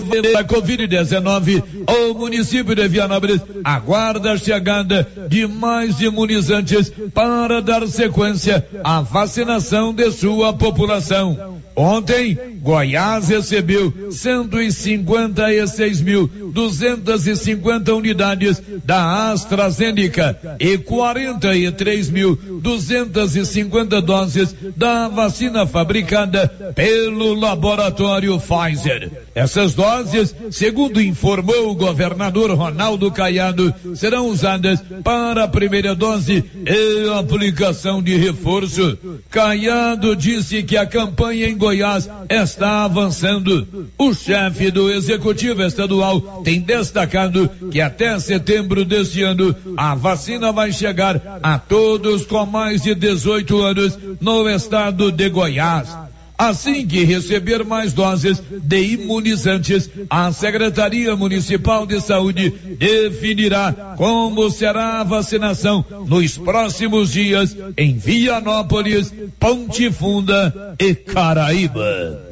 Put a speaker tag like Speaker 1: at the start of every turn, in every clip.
Speaker 1: da Covid-19, o município de Vianópolis aguarda a chegada de mais imunizantes para dar sequência à vacinação de sua população. Ontem, Goiás recebeu 156.250 unidades da AstraZeneca e 43.250 doses da vacina fabricada pelo laboratório Pfizer. Essas doses, segundo informou o governador Ronaldo Caiado, serão usadas para a primeira dose e aplicação de reforço. Caiado disse que a campanha em Goiás está avançando. O chefe do executivo estadual tem destacado que até setembro deste ano a vacina vai chegar a todos com mais de 18 anos no estado de Goiás. Assim que receber mais doses de imunizantes, a Secretaria Municipal de Saúde definirá como será a vacinação nos próximos dias em Vianópolis, Ponte Funda e Caraíba.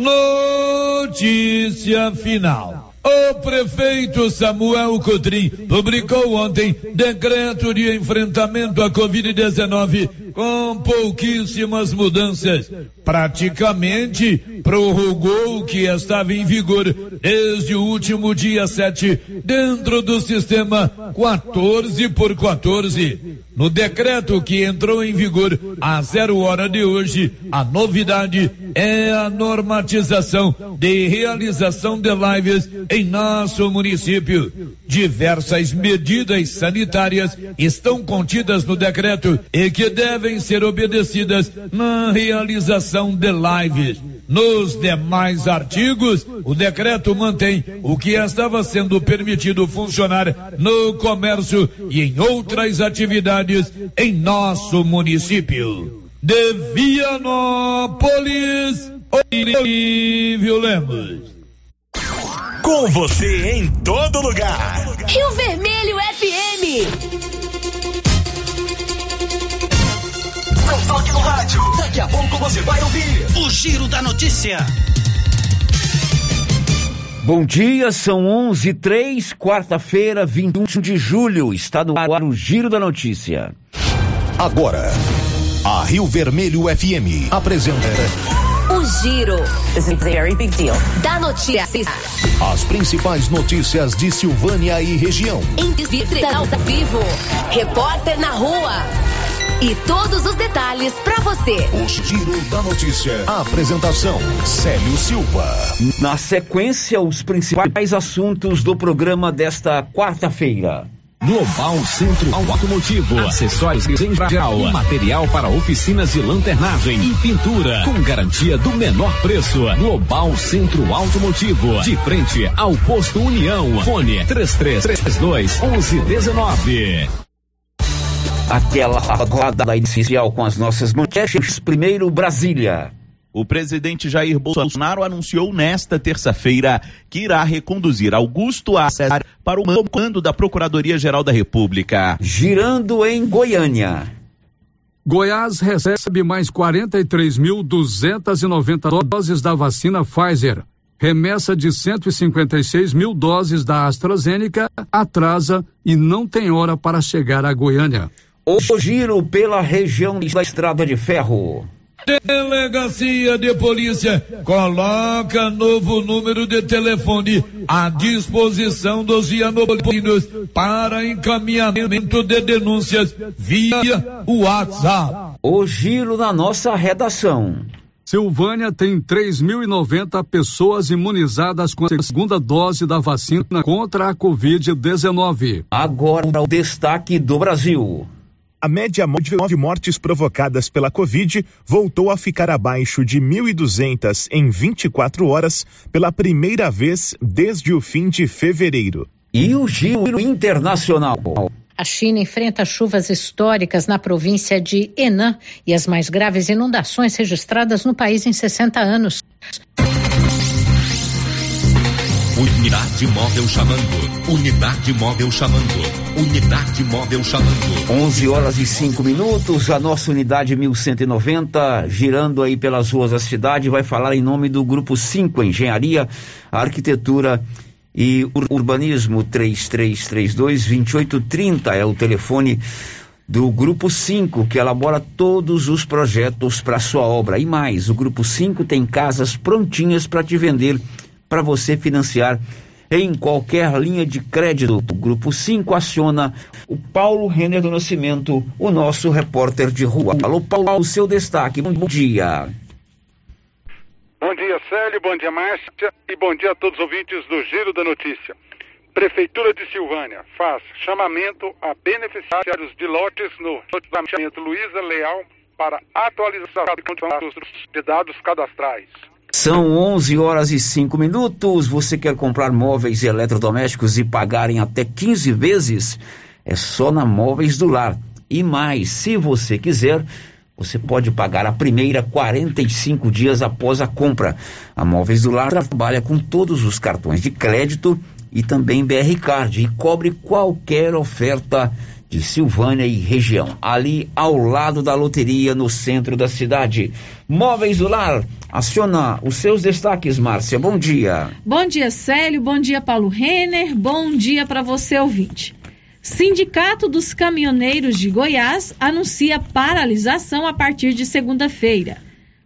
Speaker 1: Notícia final. O prefeito Samuel Cotrim publicou ontem decreto de enfrentamento à Covid-19 com pouquíssimas mudanças. Praticamente prorrogou o que estava em vigor desde o último dia 7 dentro do sistema 14 por 14. No decreto que entrou em vigor a zero hora de hoje, a novidade é a normatização de realização de lives em nosso município. Diversas medidas sanitárias estão contidas no decreto e que devem ser obedecidas na realização de lives. Nos demais artigos, o decreto mantém o que estava sendo permitido funcionar no comércio e em outras atividades em nosso município. De Vianópolis, Olívio Lemos.
Speaker 2: Com você em todo lugar.
Speaker 3: Rio Vermelho FM.
Speaker 2: Toque no rádio. Daqui a pouco você vai ouvir o Giro da Notícia.
Speaker 4: Bom dia, são 11 3 quarta-feira, 21 de julho. Está no ar o Giro da Notícia.
Speaker 2: Agora, a Rio Vermelho FM apresenta
Speaker 3: O Giro. This is a very big deal. Da notícia.
Speaker 2: as principais notícias de Silvânia e região.
Speaker 3: Entrevista ao vivo. Repórter na rua. E todos os detalhes pra você.
Speaker 2: O Giro da Notícia. A apresentação: Célio Silva.
Speaker 4: Na sequência, os principais assuntos do programa desta quarta-feira.
Speaker 5: Global Centro Automotivo, acessórios em geral, material para oficinas de lanternagem e pintura, com garantia do menor preço. Global Centro Automotivo, de frente ao posto União. Fone 3332 1119.
Speaker 4: Aquela rodada inicial com as nossas manchetes. Primeiro, Brasília.
Speaker 6: O presidente Jair Bolsonaro anunciou nesta terça-feira que irá reconduzir Augusto César para o comando da Procuradoria-Geral da República.
Speaker 4: Girando em Goiânia.
Speaker 7: Goiás recebe mais 43.290 doses da vacina Pfizer. Remessa de 156 mil doses da AstraZeneca atrasa e não tem hora para chegar a Goiânia.
Speaker 4: O giro pela região da Estrada de Ferro.
Speaker 1: Delegacia de Polícia coloca novo número de telefone à disposição dos vianopolinos para encaminhamento de denúncias via WhatsApp.
Speaker 4: O giro na nossa redação.
Speaker 7: Silvânia tem 3.090 pessoas imunizadas com a segunda dose da vacina contra a Covid-19.
Speaker 4: Agora o destaque do Brasil.
Speaker 8: A média móvel de mortes provocadas pela Covid voltou a ficar abaixo de 1.200 em 24 horas pela primeira vez desde o fim de fevereiro.
Speaker 4: E o giro internacional.
Speaker 9: A China enfrenta chuvas históricas na província de Henan e as mais graves inundações registradas no país em 60 anos.
Speaker 10: Unidade móvel chamando. Unidade móvel chamando. Unidade móvel chamando.
Speaker 4: 11 horas e 5 minutos. A nossa unidade 1190, girando aí pelas ruas da cidade, vai falar em nome do Grupo 5, Engenharia, Arquitetura e Urbanismo 3332-2830. É o telefone do Grupo 5, que elabora todos os projetos para sua obra. E mais, o Grupo 5 tem casas prontinhas para te vender para você financiar em qualquer linha de crédito. O Grupo 5 aciona o Paulo Renner do Nascimento, o nosso repórter de rua. Alô, Paulo, o seu destaque. Bom dia.
Speaker 11: Bom dia, Célio, bom dia, Márcia, e bom dia a todos os ouvintes do Giro da Notícia. Prefeitura de Silvânia faz chamamento a beneficiários de lotes no loteamento Luiza Leal para atualização de dados cadastrais.
Speaker 4: São 11 horas e 5 minutos. Você quer comprar móveis e eletrodomésticos e pagar em até 15 vezes? É só na Móveis do Lar. E mais, se você quiser, você pode pagar a primeira 45 dias após a compra. A Móveis do Lar trabalha com todos os cartões de crédito e também BR Card e cobre qualquer oferta de Silvânia e região, ali ao lado da loteria no centro da cidade. Móveis do Lar, aciona os seus destaques, Márcia. Bom dia.
Speaker 12: Bom dia, Célio. Bom dia, Paulo Renner. Bom dia para você, ouvinte. Sindicato dos Caminhoneiros de Goiás anuncia paralisação a partir de segunda-feira.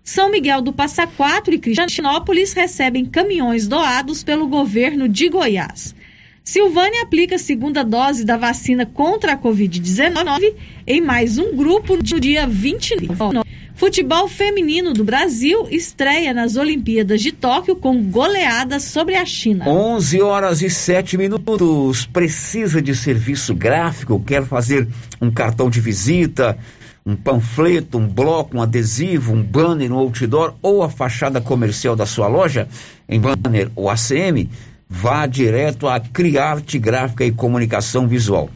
Speaker 12: São Miguel do Passa Quatro e Cristianópolis recebem caminhões doados pelo governo de Goiás. Silvânia aplica a segunda dose da vacina contra a Covid-19 em mais um grupo no dia 29. Futebol feminino do Brasil estreia nas Olimpíadas de Tóquio com goleada sobre a China.
Speaker 4: 11 horas e 7 minutos. Precisa de serviço gráfico? Quer fazer um cartão de visita? Um panfleto, um bloco, um adesivo, um banner, um outdoor ou a fachada comercial da sua loja em banner ou ACM? Vá direto à Criarte Gráfica e Comunicação Visual.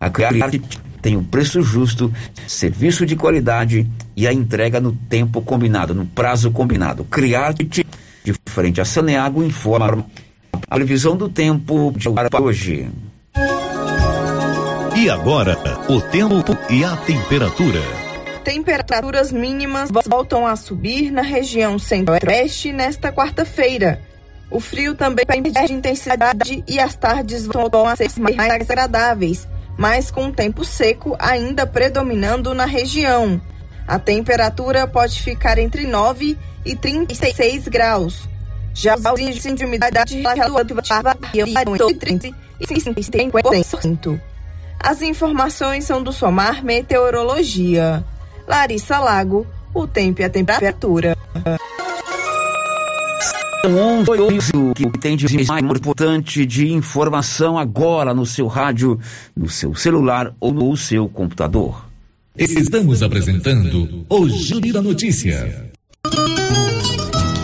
Speaker 4: A Criarte tem um preço justo, serviço de qualidade e a entrega no tempo combinado, no prazo combinado. Criarte, de frente a Saneago, informa a previsão do tempo para hoje.
Speaker 13: E agora, o tempo e a temperatura.
Speaker 14: Temperaturas mínimas voltam a subir na região centro-oeste nesta quarta-feira. O frio também perde intensidade e as tardes vão a ser mais agradáveis, mas com o tempo seco ainda predominando na região. A temperatura pode ficar entre 9 e 36 graus. Já os índices de umidade relativa entre 30 e 50%. As informações são do Somar Meteorologia. Larissa Lago, o tempo e a temperatura.
Speaker 4: Um, dois, o que tem de mais importante de informação agora no seu rádio, no seu celular ou no seu computador.
Speaker 10: Estamos apresentando o Giro da Notícia.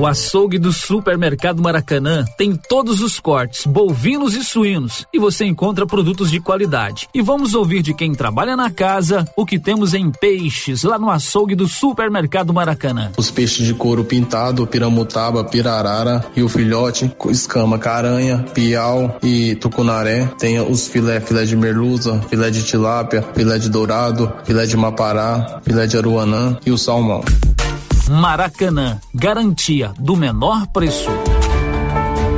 Speaker 15: O açougue do Supermercado Maracanã tem todos os cortes, bovinos e suínos, e você encontra produtos de qualidade. E vamos ouvir de quem trabalha na casa o que temos em peixes lá no açougue do Supermercado Maracanã.
Speaker 16: Os peixes de couro pintado, piramutaba, pirarara e o filhote, escama, caranha, piau e tucunaré. Tem os filé, filé de merluza, filé de tilápia, filé de dourado, filé de mapará, filé de aruanã e o salmão.
Speaker 15: Maracanã, garantia do menor preço.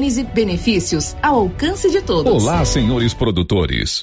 Speaker 17: Gênese Benefícios, ao alcance de todos.
Speaker 13: Olá, senhores produtores.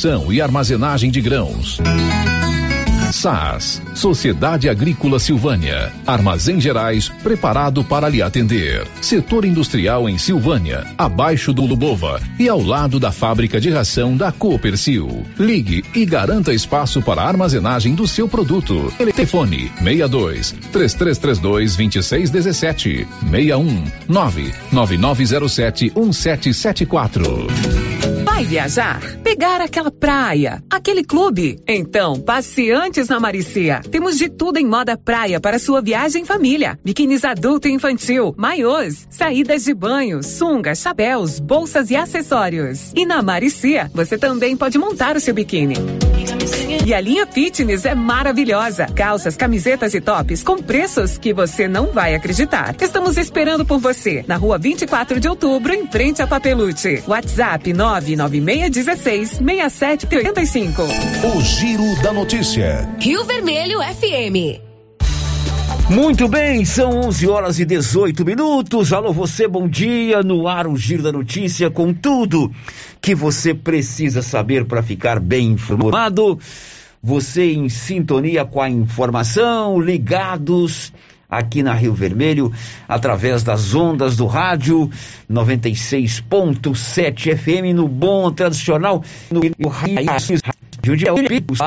Speaker 13: e armazenagem de grãos. SAS, Sociedade Agrícola Silvânia, Armazém Gerais, preparado para lhe atender. Setor industrial em Silvânia, abaixo do Lubova e ao lado da fábrica de ração da Coopercil. Ligue e garanta espaço para a armazenagem do seu produto. Telefone 62 3332 2617 61 99907 1774.
Speaker 18: Vai viajar? Pegar aquela praia? Aquele clube? Então, passe antes na Maricia. Temos de tudo em moda praia para sua viagem em família. Biquínis adulto e infantil, maiôs, saídas de banho, sungas, chapéus, bolsas e acessórios. E na Maricia, você também pode montar o seu biquíni. E a linha fitness é maravilhosa. Calças, camisetas e tops com preços que você não vai acreditar. Estamos esperando por você na rua 24 de outubro, em frente a Papelute. WhatsApp 99616 6785.
Speaker 13: O Giro da Notícia.
Speaker 19: Rio Vermelho FM.
Speaker 4: Muito bem, são 11 horas e 18 minutos. Alô, você, bom dia. No ar, o Giro da Notícia com tudo que você precisa saber para ficar bem informado. Você em sintonia com a informação, ligados aqui na Rio Vermelho, através das ondas do rádio 96.7 FM no bom tradicional no de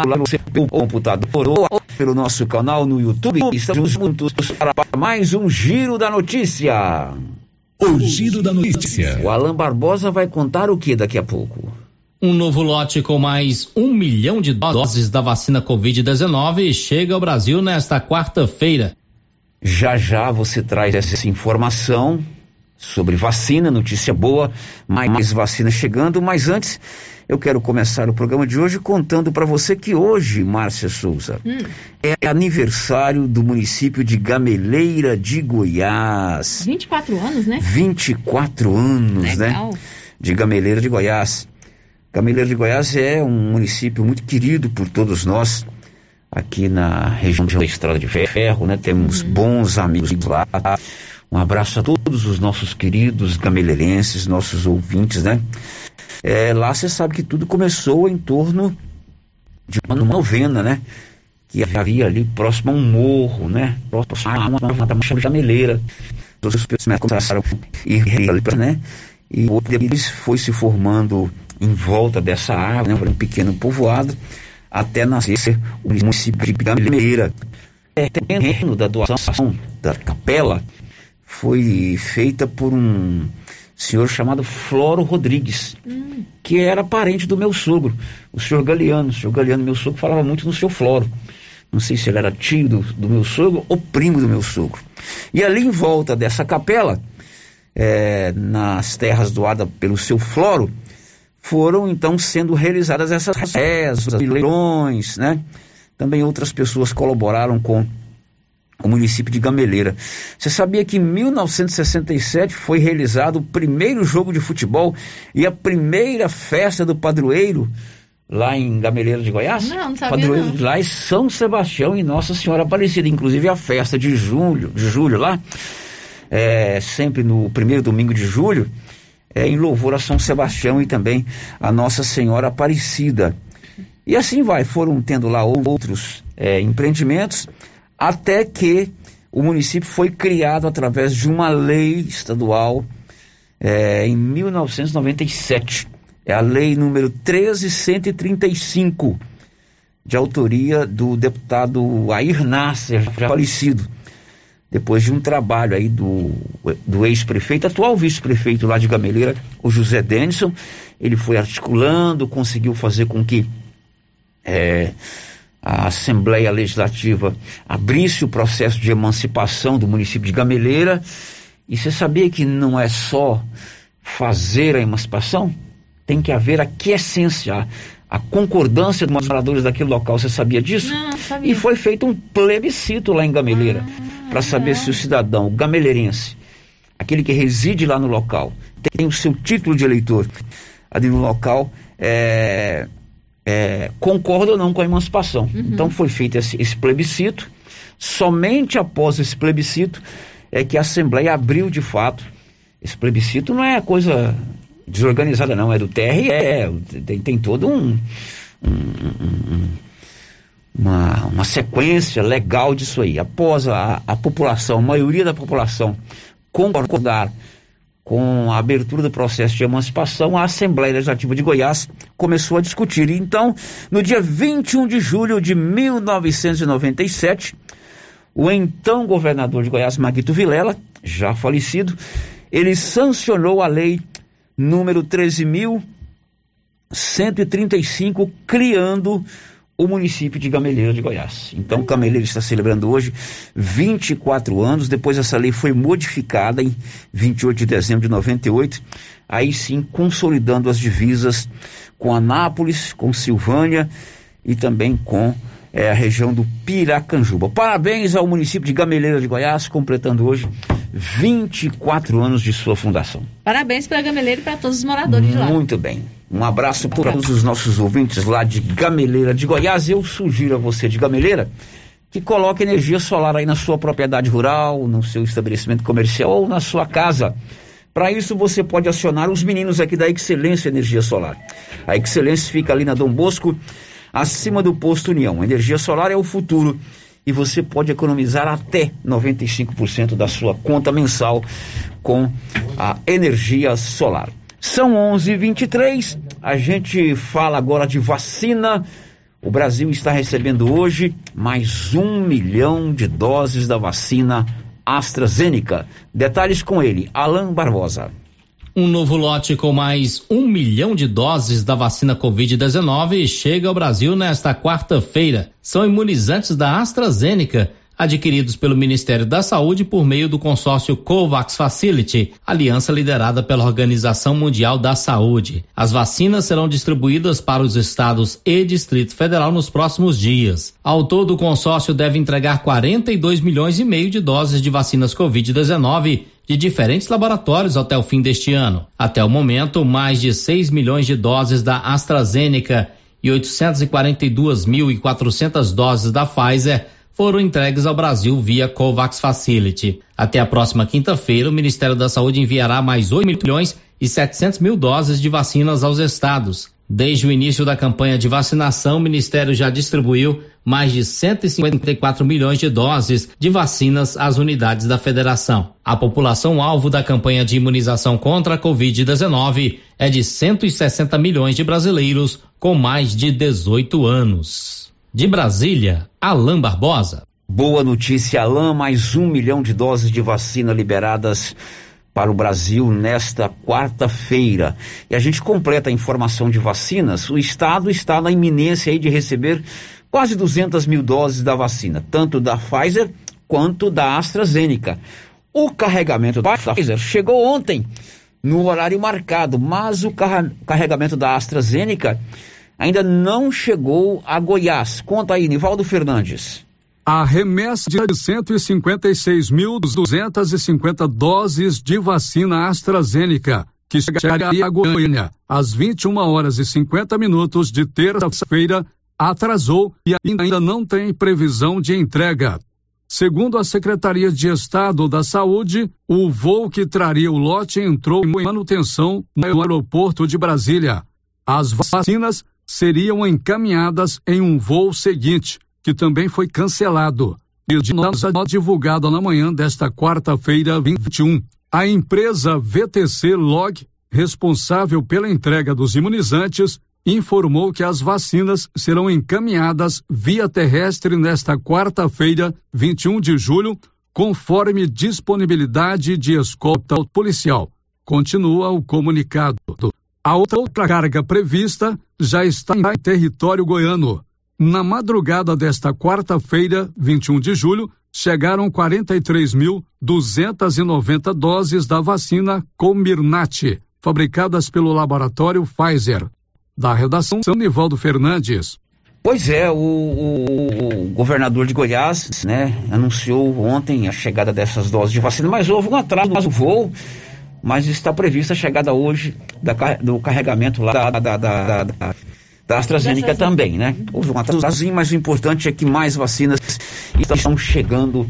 Speaker 4: lá no seu computador ou pelo nosso canal no YouTube. Estamos juntos para mais um Giro da Notícia.
Speaker 13: O Giro da Notícia.
Speaker 4: O Alan Barbosa vai contar o que daqui a pouco?
Speaker 20: Um novo lote com mais um milhão de doses da vacina Covid-19 chega ao Brasil nesta quarta-feira.
Speaker 4: Já já você traz essa informação sobre vacina, notícia boa, mais vacina chegando, mas antes eu quero começar o programa de hoje contando para você que hoje, Márcia Souza, hum. é aniversário do município de Gameleira de Goiás.
Speaker 12: 24 anos, né?
Speaker 4: 24 anos,
Speaker 12: Legal.
Speaker 4: né? De Gameleira de Goiás. Gameleira de Goiás é um município muito querido por todos nós aqui na região da Estrada de Ferro, né? Temos uhum. bons amigos lá. Um abraço a todos os nossos queridos gameleirenses, nossos ouvintes, né? É, lá você sabe que tudo começou em torno de uma novena, né? Que havia ali próximo a um morro, né? Próximo a uma, uma, uma jameleira. Os pessoas começaram a ir ali, né? E depois foi se formando em volta dessa árvore, né? Um pequeno povoado até nascer o município de Gameleira. O terreno da doação da capela foi feita por um senhor chamado Floro Rodrigues, hum. que era parente do meu sogro, o senhor Galeano. O senhor Galeano, meu sogro, falava muito no seu Floro. Não sei se ele era tio do, do meu sogro ou primo do meu sogro. E ali em volta dessa capela, é, nas terras doadas pelo seu Floro, foram então sendo realizadas essas rezas, leilões, né? Também outras pessoas colaboraram com o município de Gameleira. Você sabia que em 1967 foi realizado o primeiro jogo de futebol e a primeira festa do padroeiro lá em Gameleira de Goiás?
Speaker 12: Não, não sabia
Speaker 4: Padroeiro
Speaker 12: não.
Speaker 4: de lá é São Sebastião e Nossa Senhora Aparecida. Inclusive a festa de julho, de julho lá, é, sempre no primeiro domingo de julho, é em louvor a São Sebastião e também a Nossa Senhora Aparecida. E assim vai, foram tendo lá outros é, empreendimentos, até que o município foi criado através de uma lei estadual é, em 1997. É a lei número 13135, de autoria do deputado Air Nasser, já falecido. Depois de um trabalho aí do, do ex-prefeito, atual vice-prefeito lá de Gameleira, o José Denison, ele foi articulando, conseguiu fazer com que é, a Assembleia Legislativa abrisse o processo de emancipação do município de Gameleira. E você sabia que não é só fazer a emancipação? Tem que haver a quiescência, a concordância dos moradores daquele local. Você sabia disso?
Speaker 12: Não, sabia.
Speaker 4: E foi feito um plebiscito lá em Gameleira ah, para saber é. se o cidadão gameleirense, aquele que reside lá no local, tem o seu título de eleitor ali no local, é, é, concorda ou não com a emancipação. Uhum. Então foi feito esse, esse, plebiscito. Somente após esse plebiscito é que a Assembleia abriu de fato. Esse plebiscito não é coisa desorganizada, não, é do TRE, tem, tem todo um, um, um, uma, uma sequência legal disso aí. Após a, a população, a maioria da população concordar com a abertura do processo de emancipação, a Assembleia Legislativa de Goiás começou a discutir. Então, no dia 21 de julho de 1997, o então governador de Goiás, Maguito Vilela, já falecido, ele sancionou a lei número 13.135, criando o município de Gameleira de Goiás. Então, Gameleira está celebrando hoje 24 anos. Depois, essa lei foi modificada em 28 de dezembro de 98. Aí sim, consolidando as divisas com Anápolis, com Silvânia e também com é, a região do Piracanjuba. Parabéns ao município de Gameleira de Goiás, completando hoje 24 anos de sua fundação.
Speaker 12: Parabéns para Gameleira e para todos os moradores de lá.
Speaker 4: Muito bem. Um abraço para todos os nossos ouvintes lá de Gameleira de Goiás. Eu sugiro a você de Gameleira que coloque energia solar aí na sua propriedade rural, no seu estabelecimento comercial ou na sua casa. Para isso, você pode acionar os meninos aqui da Excelência Energia Solar. A Excelência fica ali na Dom Bosco, acima do posto União. Energia solar é o futuro e você pode economizar até 95% da sua conta mensal com a energia solar. São 11:23. A gente fala agora de vacina. O Brasil está recebendo hoje mais um milhão de doses da vacina AstraZeneca. Detalhes com ele, Alain Barbosa.
Speaker 20: Um novo lote com mais um milhão de doses da vacina Covid-19 chega ao Brasil nesta quarta-feira. São imunizantes da AstraZeneca, adquiridos pelo Ministério da Saúde por meio do consórcio COVAX Facility, aliança liderada pela Organização Mundial da Saúde. As vacinas serão distribuídas para os estados e Distrito Federal nos próximos dias. Ao todo, o consórcio deve entregar 42 milhões e meio de doses de vacinas Covid-19 de diferentes laboratórios até o fim deste ano. Até o momento, mais de 6 milhões de doses da AstraZeneca e 842.400 doses da Pfizer foram entregues ao Brasil via COVAX Facility. Até a próxima quinta-feira, o Ministério da Saúde enviará mais 8 milhões e 700 mil doses de vacinas aos estados. Desde o início da campanha de vacinação, o Ministério já distribuiu mais de 154 milhões de doses de vacinas às unidades da federação. A população alvo da campanha de imunização contra a Covid-19 é de 160 milhões de brasileiros com mais de 18 anos. De Brasília, Alain Barbosa.
Speaker 4: Boa notícia, Alain, mais um milhão de doses de vacina liberadas para o Brasil nesta quarta-feira. E a gente completa a informação de vacinas. O Estado está na iminência de receber quase 200 mil doses da vacina, tanto da Pfizer quanto da AstraZeneca. O carregamento da Pfizer chegou ontem, no horário marcado, mas o carregamento da AstraZeneca ainda não chegou a Goiás. Conta aí, Nivaldo Fernandes.
Speaker 7: A remessa de 156.250 doses de vacina AstraZeneca, que chegaria a Goiânia às 21 horas e 50 minutos de terça-feira, atrasou e ainda não tem previsão de entrega. Segundo a Secretaria de Estado da Saúde, o voo que traria o lote entrou em manutenção no aeroporto de Brasília. As vacinas seriam encaminhadas em um voo seguinte, que também foi cancelado. E de nota divulgada na manhã desta quarta-feira, 21. A empresa VTC Log, responsável pela entrega dos imunizantes, informou que as vacinas serão encaminhadas via terrestre nesta quarta-feira, 21 de julho, conforme disponibilidade de escolta policial. Continua o comunicado. A outra carga prevista já está em território goiano. Na madrugada desta quarta-feira, 21 de julho, chegaram 43.290 doses da vacina Comirnaty, fabricadas pelo laboratório Pfizer. Da redação, São Nivaldo Fernandes.
Speaker 4: Pois é, o, o, o, governador de Goiás, né, anunciou ontem a chegada dessas doses de vacina, mas houve um atraso no voo, mas está prevista a chegada hoje da, do carregamento lá da, da, da, da da AstraZeneca também, né? Houve um atrasozinho, mas o importante é que mais vacinas estão chegando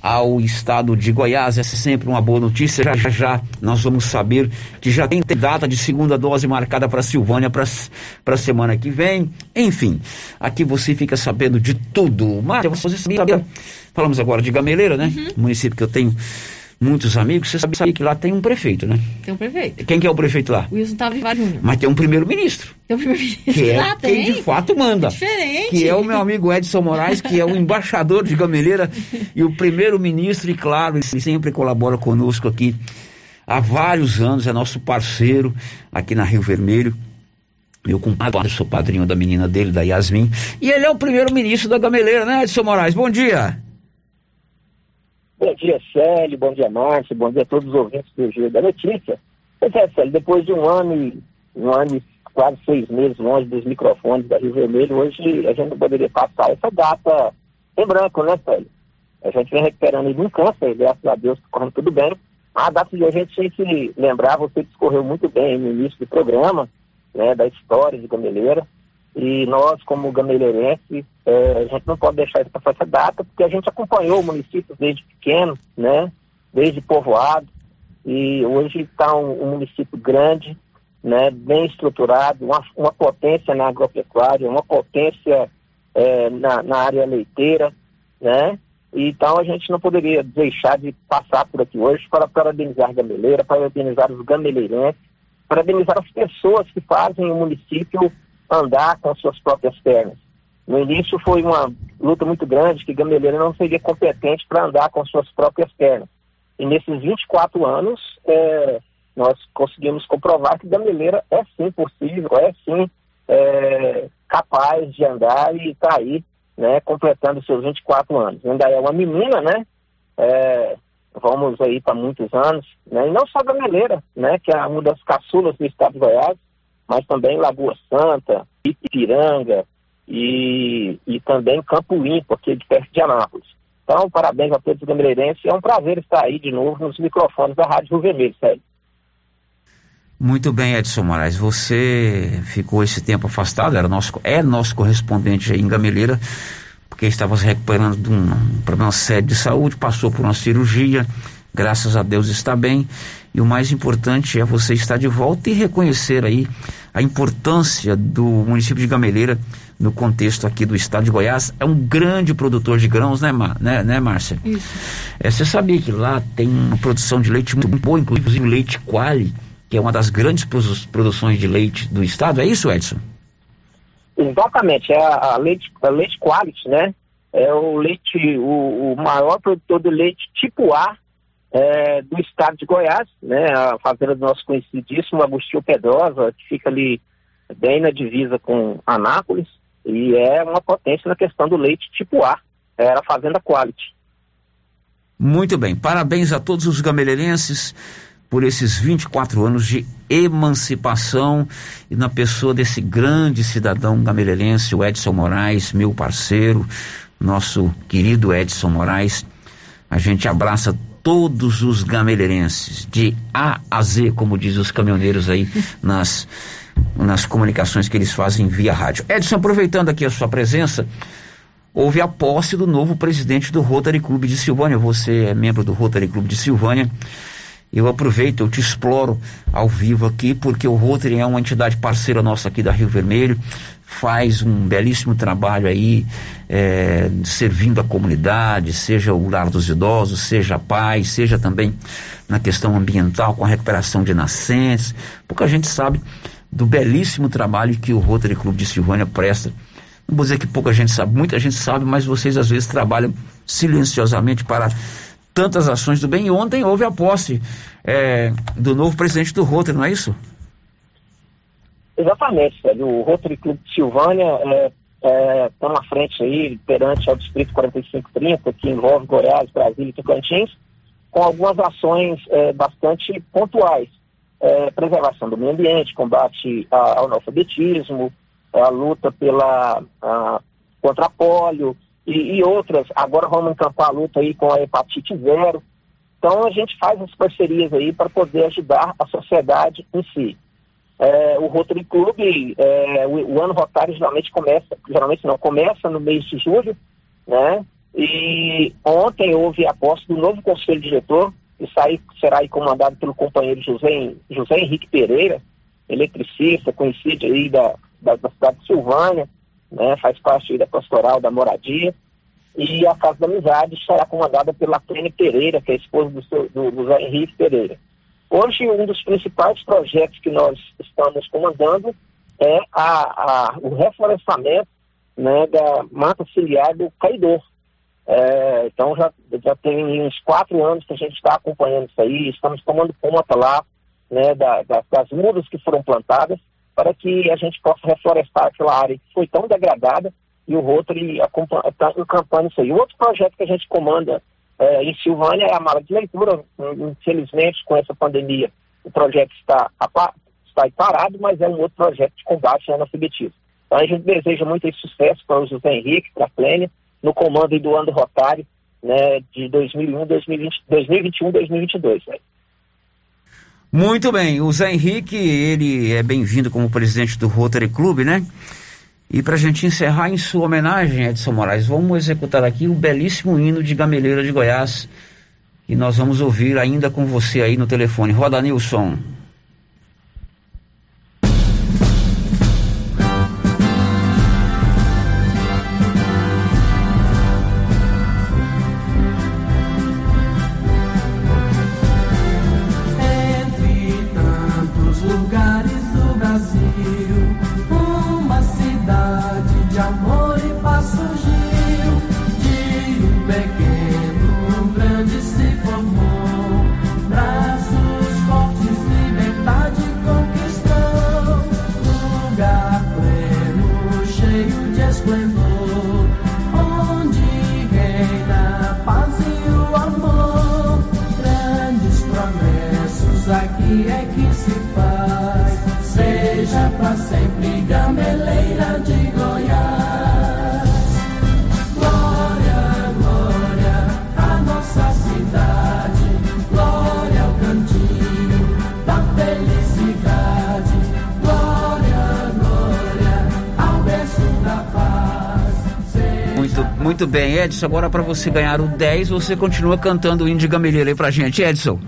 Speaker 4: ao estado de Goiás. Essa é sempre uma boa notícia. Já já, já nós vamos saber que já tem data de segunda dose marcada para Silvânia para a semana que vem. Enfim, aqui você fica sabendo de tudo. Márcia, você sabia? Falamos agora de Gameleira, né? Uhum. Município que eu tenho muitos amigos, você sabe que lá tem um prefeito, né?
Speaker 12: Tem um prefeito.
Speaker 4: Quem que é o prefeito lá?
Speaker 12: Wilson Tavares Júnior.
Speaker 4: Mas tem um primeiro-ministro.
Speaker 12: Tem um primeiro-ministro.
Speaker 4: Que é quem de fato manda. É
Speaker 12: diferente.
Speaker 4: Que é o meu amigo Edson Moraes, que é o embaixador de Gameleira e o primeiro-ministro, e claro, ele sempre colabora conosco aqui há vários anos, é nosso parceiro aqui na Rio Vermelho. Meu compadre, sou padrinho da menina dele, da Yasmin. E ele é o primeiro-ministro da Gameleira, né, Edson Moraes? Bom dia.
Speaker 21: Bom dia, Célio, bom dia, Márcio, bom dia a todos os ouvintes do Giro da Notícia. Pois é, Célio, depois de um ano e, um ano e quase seis meses longe dos microfones da Rio Vermelho, hoje a gente não poderia passar essa data em branco, né, Célio? A gente vem recuperando de um câncer, graças a Deus, correndo tudo bem. A data de hoje a gente tem que lembrar, você discorreu muito bem no início do programa, né, da história de Gameleira. E nós, como gameleirense, é, a gente não pode deixar isso passar essa data, porque a gente acompanhou o município desde pequeno, né, desde povoado, e hoje está um, um, município grande, né, bem estruturado, uma, uma potência na agropecuária, uma potência é, na, na, área leiteira, né, então a gente não poderia deixar de passar por aqui hoje para parabenizar a gameleira, parabenizar os gameleirenses, parabenizar as pessoas que fazem o município andar com suas próprias pernas. No início foi uma luta muito grande que Gameleira não seria competente para andar com suas próprias pernas. E nesses 24 anos, é, nós conseguimos comprovar que Gameleira é sim possível, é sim é, capaz de andar e está aí, né, completando seus 24 anos. Ainda é uma menina, né? É, vamos aí para muitos anos, né? E não só Gameleira, né? Que é uma das caçulas do estado de Goiás, mas também Lagoa Santa, Ipiranga e, e também Campo Limpo, aqui de perto de Anápolis. Então, parabéns a todos os gameirenses. É um prazer estar aí de novo nos microfones da Rádio Rio Vermelho, sério.
Speaker 4: Muito bem, Edson Moraes. Você ficou esse tempo afastado, era nosso, é nosso correspondente em Gameleira, porque estava se recuperando de um problema sério de saúde, passou por uma cirurgia, graças a Deus está bem. E o mais importante é você estar de volta e reconhecer aí a importância do município de Gameleira no contexto aqui do estado de Goiás. É um grande produtor de grãos, né, Mar, né, né Márcia?
Speaker 12: Isso.
Speaker 4: É, você sabia que lá tem uma produção de leite muito boa, inclusive o leite quali, que é uma das grandes produ- produções de leite do estado. É isso, Edson?
Speaker 21: Exatamente, é a, a leite, a leite quality, né? É o leite, o, o maior produtor de leite tipo A é, do estado de Goiás, né? A fazenda do nosso conhecidíssimo Agostinho Pedrosa, que fica ali bem na divisa com Anápolis, e é uma potência na questão do leite tipo A, é a fazenda quality.
Speaker 4: Muito bem, parabéns a todos os gameleirenses por esses 24 anos de emancipação e na pessoa desse grande cidadão gameleirense, o Edson Moraes, meu parceiro, nosso querido Edson Moraes. A gente abraça todos os gameleirenses, de A a Z, como diz os caminhoneiros aí nas, nas comunicações que eles fazem via rádio. Edson, aproveitando aqui a sua presença, houve a posse do novo presidente do Rotary Clube de Silvânia. Você é membro do Rotary Clube de Silvânia. Eu aproveito, eu te exploro ao vivo aqui, porque o Rotary é uma entidade parceira nossa aqui da Rio Vermelho, faz um belíssimo trabalho aí, é, servindo a comunidade, seja o lar dos idosos, seja a paz, seja também na questão ambiental, com a recuperação de nascentes, porque a gente sabe do belíssimo trabalho que o Rotary Clube de Silvânia presta não vou dizer que pouca gente sabe, muita gente sabe, mas vocês às vezes trabalham silenciosamente para tantas ações do bem. E ontem houve a posse é, do novo presidente do Rotary, não é isso?
Speaker 21: Exatamente, Sérgio. O Rotary Clube de Silvânia está é, é, na frente aí, perante ao Distrito 4530, que envolve Goiás, Brasília e Tocantins, com algumas ações é, bastante pontuais. É, preservação do meio ambiente, combate ao analfabetismo, a luta pela, a, contra a polio e, e, outras. Agora vamos encampar a luta aí com a hepatite zero. Então a gente faz as parcerias aí para poder ajudar a sociedade em si. É, o Rotary Club, é, o, o, ano rotário geralmente começa, geralmente não, começa no mês de julho, né? E ontem houve a posse do novo conselho diretor, que sai, será comandado pelo companheiro José, José Henrique Pereira, eletricista, conhecido aí da, da, da cidade de Silvânia, né? Faz parte da pastoral da moradia. E a Casa da Amizade será comandada pela Tênia Pereira, que é a esposa do, seu, do José Henrique Pereira. Hoje, um dos principais projetos que nós estamos comandando é a, a, o reflorestamento né, da mata ciliar do Caidor. É, então, já, já tem uns quatro anos que a gente está acompanhando isso aí, estamos tomando conta lá né, da, da, das mudas que foram plantadas para que a gente possa reflorestar aquela área que foi tão degradada e o Rotary está encampando isso aí. Outro projeto que a gente comanda é, em Silvânia é a mala de leitura. Infelizmente, com essa pandemia, o projeto está, está parado, mas é um outro projeto de combate ao analfabetismo. Então, a gente deseja muito sucesso para o José Henrique, para a Plênia, no comando do ano rotário né, de 2001, 2020, 2021, 2022. Né?
Speaker 4: Muito bem, o Zé Henrique, ele é bem-vindo como presidente do Rotary Club, né? E para a gente encerrar em sua homenagem, Edson Moraes, vamos executar aqui o belíssimo hino de Gameleira de Goiás, que nós vamos ouvir ainda com você aí no telefone. Roda, Nilson.
Speaker 2: aqui é que
Speaker 4: Muito bem, Edson, agora para você ganhar o 10, você continua cantando o gameleira aí pra gente, Edson.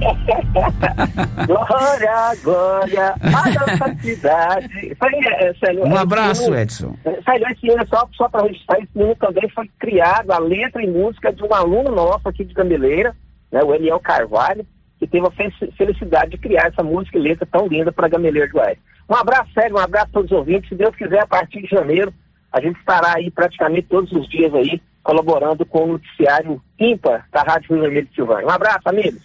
Speaker 21: glória, glória, a nossa cidade. É, Célio,
Speaker 4: Um
Speaker 21: é,
Speaker 4: abraço, Edson.
Speaker 21: é, Célio, esse hino, só, só para registrar, esse hino também foi criado, a letra e música de um aluno nosso aqui de Gameleira, né, o Eliel Carvalho, que teve a fe- felicidade de criar essa música e letra tão linda para Gameleira de Goiás. Um abraço, Célio, um abraço a todos os ouvintes. Se Deus quiser, a partir de janeiro, a gente estará aí praticamente todos os dias aí, colaborando com o noticiário ímpar da Rádio Rio Vermelho de Silvânia. Um abraço, amigos.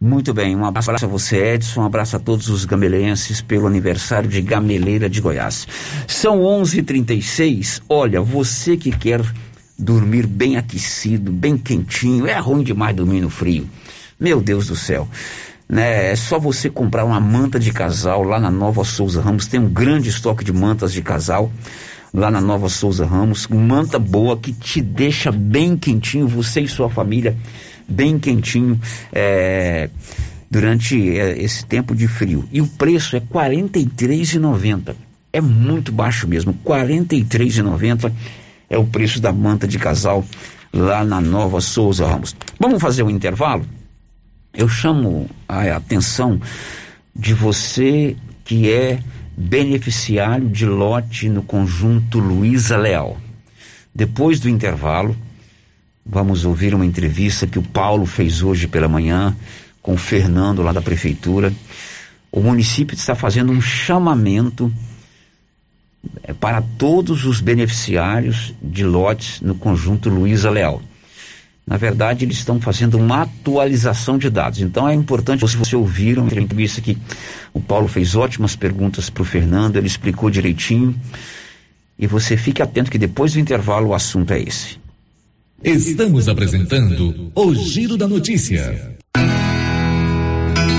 Speaker 4: Muito bem, um abraço a você, Edson, um abraço a todos os gamelenses pelo aniversário de Gameleira de Goiás. São 11:36. Olha, você que quer dormir bem aquecido, bem quentinho, é ruim demais dormir no frio. Meu Deus do céu. Né, é só você comprar uma manta de casal lá na Nova Souza Ramos. Tem um grande estoque de mantas de casal lá na Nova Souza Ramos. Manta boa que te deixa bem quentinho, você e sua família bem quentinho é, durante é, esse tempo de frio. E o preço é R$ 43,90. É muito baixo mesmo. R$ 43,90 é o preço da manta de casal lá na Nova Souza Ramos. Vamos fazer um intervalo? Eu chamo a atenção de você que é beneficiário de lote no conjunto Luiza Leal. Depois do intervalo, vamos ouvir uma entrevista que o Paulo fez hoje pela manhã com o Fernando lá da prefeitura. O município está fazendo um chamamento eh, para todos os beneficiários de lotes no conjunto Luiza Leal. Na verdade, eles estão fazendo uma atualização de dados. Então é importante, se você ouviram a entrevista que o Paulo fez ótimas perguntas para o Fernando, ele explicou direitinho. E você fique atento que depois do intervalo o assunto é esse.
Speaker 13: Estamos apresentando o Giro da Notícia.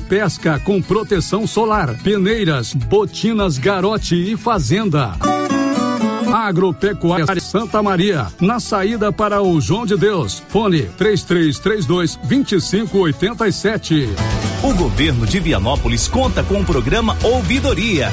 Speaker 7: pesca com proteção solar, peneiras, botinas garote e fazenda. Agropecuária Santa Maria, na saída para o João de Deus. Fone 3332 2587.
Speaker 2: O governo de Vianópolis conta com o programa Ouvidoria.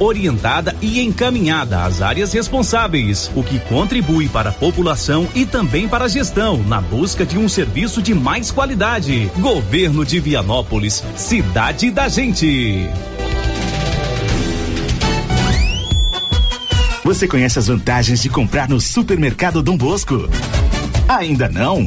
Speaker 2: orientada e encaminhada às áreas responsáveis, o que contribui para a população e também para a gestão, na busca de um serviço de mais qualidade. Governo de Vianópolis, cidade da gente.
Speaker 22: Você conhece as vantagens de comprar no supermercado Dom Bosco? Ainda não?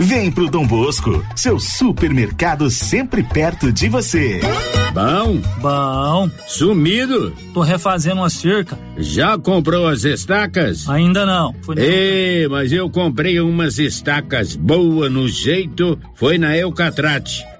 Speaker 22: Vem pro Dom Bosco, seu supermercado sempre perto de você.
Speaker 23: Bom? Bom. Sumido?
Speaker 15: Tô refazendo uma cerca.
Speaker 23: Já comprou as estacas?
Speaker 15: Ainda não.
Speaker 23: Fui Ei, mas eu comprei umas estacas boas no jeito, foi na Eucatrate.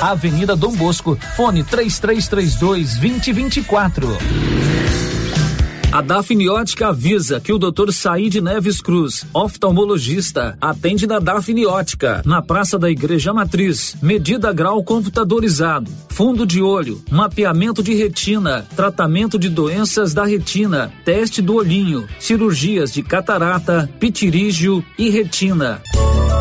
Speaker 15: Avenida Dom Bosco, fone 3332 2024. A Dafniótica avisa que o Dr. Said Neves Cruz, oftalmologista, atende na Dafniótica, na Praça da Igreja Matriz. Medida grau computadorizado, fundo de olho, mapeamento de retina, tratamento de doenças da retina, teste do olhinho, cirurgias de catarata, pitirígio e retina.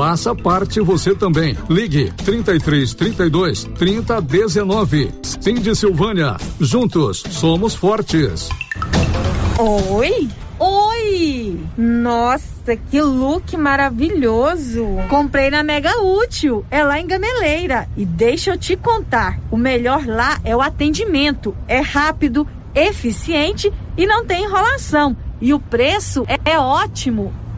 Speaker 7: Faça parte você também. Ligue 33 32 30 19. Cindy Silvânia. Juntos somos fortes.
Speaker 12: Oi? Oi! Nossa, que look maravilhoso! Comprei na Mega Útil, é lá em Gameleira. E deixa eu te contar: o melhor lá é o atendimento. É rápido, eficiente e não tem enrolação. E o preço é, é ótimo.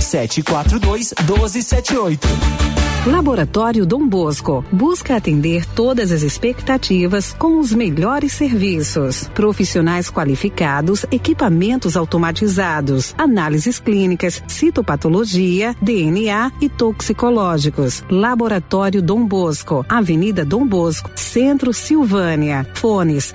Speaker 24: 742 1278.
Speaker 25: Laboratório Dom Bosco busca atender todas as expectativas com os melhores serviços. Profissionais qualificados, equipamentos automatizados, análises clínicas, citopatologia, DNA e toxicológicos. Laboratório Dom Bosco, Avenida Dom Bosco, Centro Silvânia. Fones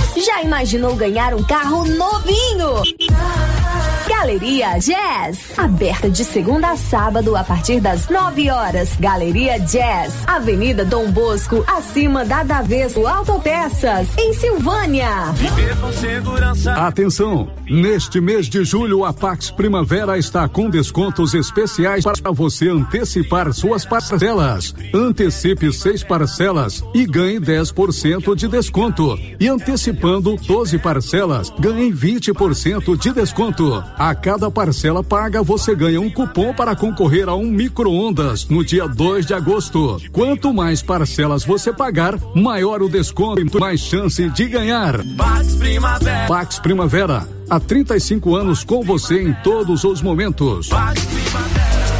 Speaker 3: Já imaginou ganhar um carro novinho? Galeria Jazz, aberta de segunda a sábado a partir das 9 horas. Galeria Jazz, Avenida Dom Bosco, acima da Daveso Autopeças, em Silvânia.
Speaker 7: Viver com segurança. Atenção, neste mês de julho a Pax Primavera está com descontos especiais para você antecipar suas parcelas. Antecipe seis parcelas e ganhe 10% de desconto. E antecipando 12 parcelas, ganhe 20% de desconto. A cada parcela paga, você ganha um cupom para concorrer a um micro-ondas no dia 2 de agosto. Quanto mais parcelas você pagar, maior o desconto e mais chance de ganhar.
Speaker 26: Pax Primavera.
Speaker 7: Pax Primavera, há 35 anos com você em todos os momentos.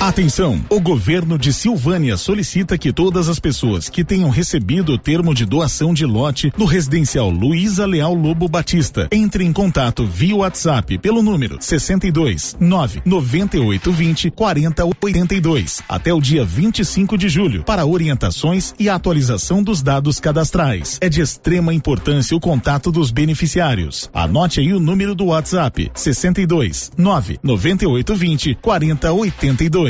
Speaker 27: Atenção! O governo de Silvânia solicita que todas as pessoas que tenham recebido o termo de doação de lote no residencial Luísa Leal Lobo Batista entrem em contato via WhatsApp pelo número 62 9 98 20 40 82 até o dia 25 de julho para orientações e atualização dos dados cadastrais. É de extrema importância o contato dos beneficiários. Anote aí o número do WhatsApp 62 9 98 20 40 82.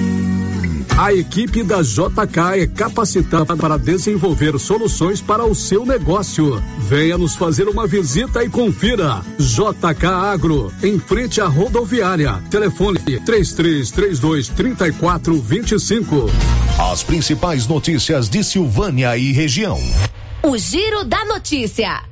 Speaker 7: A equipe da JK é capacitada para desenvolver soluções para o seu negócio. Venha nos fazer uma visita e confira. JK Agro, em frente à rodoviária. Telefone 3332 3425.
Speaker 22: As principais notícias de Silvânia e região.
Speaker 3: O Giro da Notícia.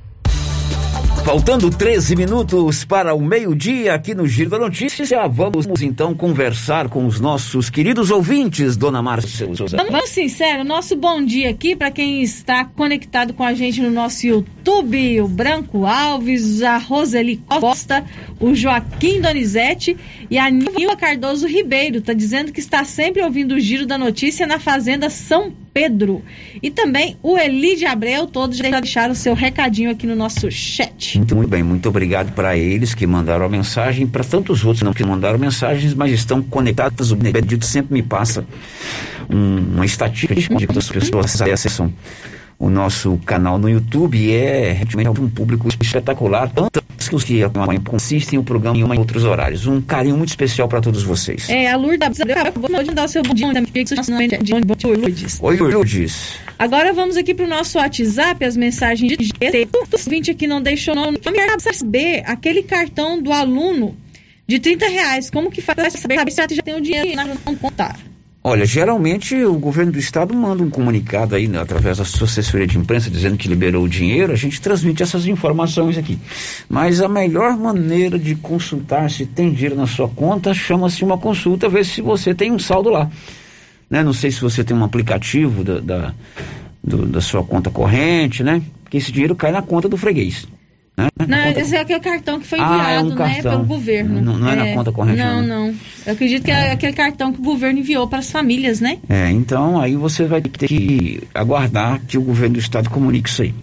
Speaker 4: Faltando 13 minutos para o meio-dia aqui no Giro da Notícia, vamos então conversar com os nossos queridos ouvintes, dona Márcia Souza.
Speaker 12: Vamos sincero, nosso bom dia aqui para quem está conectado com a gente no nosso YouTube, o Branco Alves, a Roseli Costa, o Joaquim Donizete e a Nilva Cardoso Ribeiro, tá dizendo que está sempre ouvindo o Giro da Notícia na Fazenda São Pedro. E também o Elide Abreu, todos já deixaram o seu recadinho aqui no nosso chat.
Speaker 4: Muito, muito bem, muito obrigado para eles que mandaram a mensagem, para tantos outros não que mandaram mensagens, mas estão conectados. O Benedito sempre me passa um, uma estatística de quantas pessoas acessam o nosso canal no YouTube e é realmente um público espetacular, tanto os que acompanham consistem o programa em outros horários. Um carinho muito especial para todos vocês.
Speaker 12: É, a Lourdes acabou de dar o seu bom dia de.
Speaker 4: Oi, Lourdes.
Speaker 12: Agora vamos aqui para o nosso WhatsApp, as mensagens de o 20 aqui não deixou não. Saber aquele cartão do aluno de 30 reais, como que faz para saber se já tem o dinheiro não contar?
Speaker 4: Olha, geralmente o governo do estado manda um comunicado aí, né, através da sua assessoria de imprensa, dizendo que liberou o dinheiro, a gente transmite essas informações aqui. Mas a melhor maneira de consultar se tem dinheiro na sua conta chama-se uma consulta, ver se você tem um saldo lá. Né? Não sei se você tem um aplicativo da, da, do, da sua conta corrente, né? Porque esse dinheiro cai na conta do freguês.
Speaker 12: Não, esse é aquele cartão que foi enviado,
Speaker 4: ah, é um
Speaker 12: né, pelo governo.
Speaker 4: Não, não é, é, na conta corrente,
Speaker 12: não. Não, não. Eu acredito que é. é aquele cartão que o governo enviou para as famílias, né?
Speaker 4: É, então aí você vai ter que aguardar que o governo do estado comunique isso aí.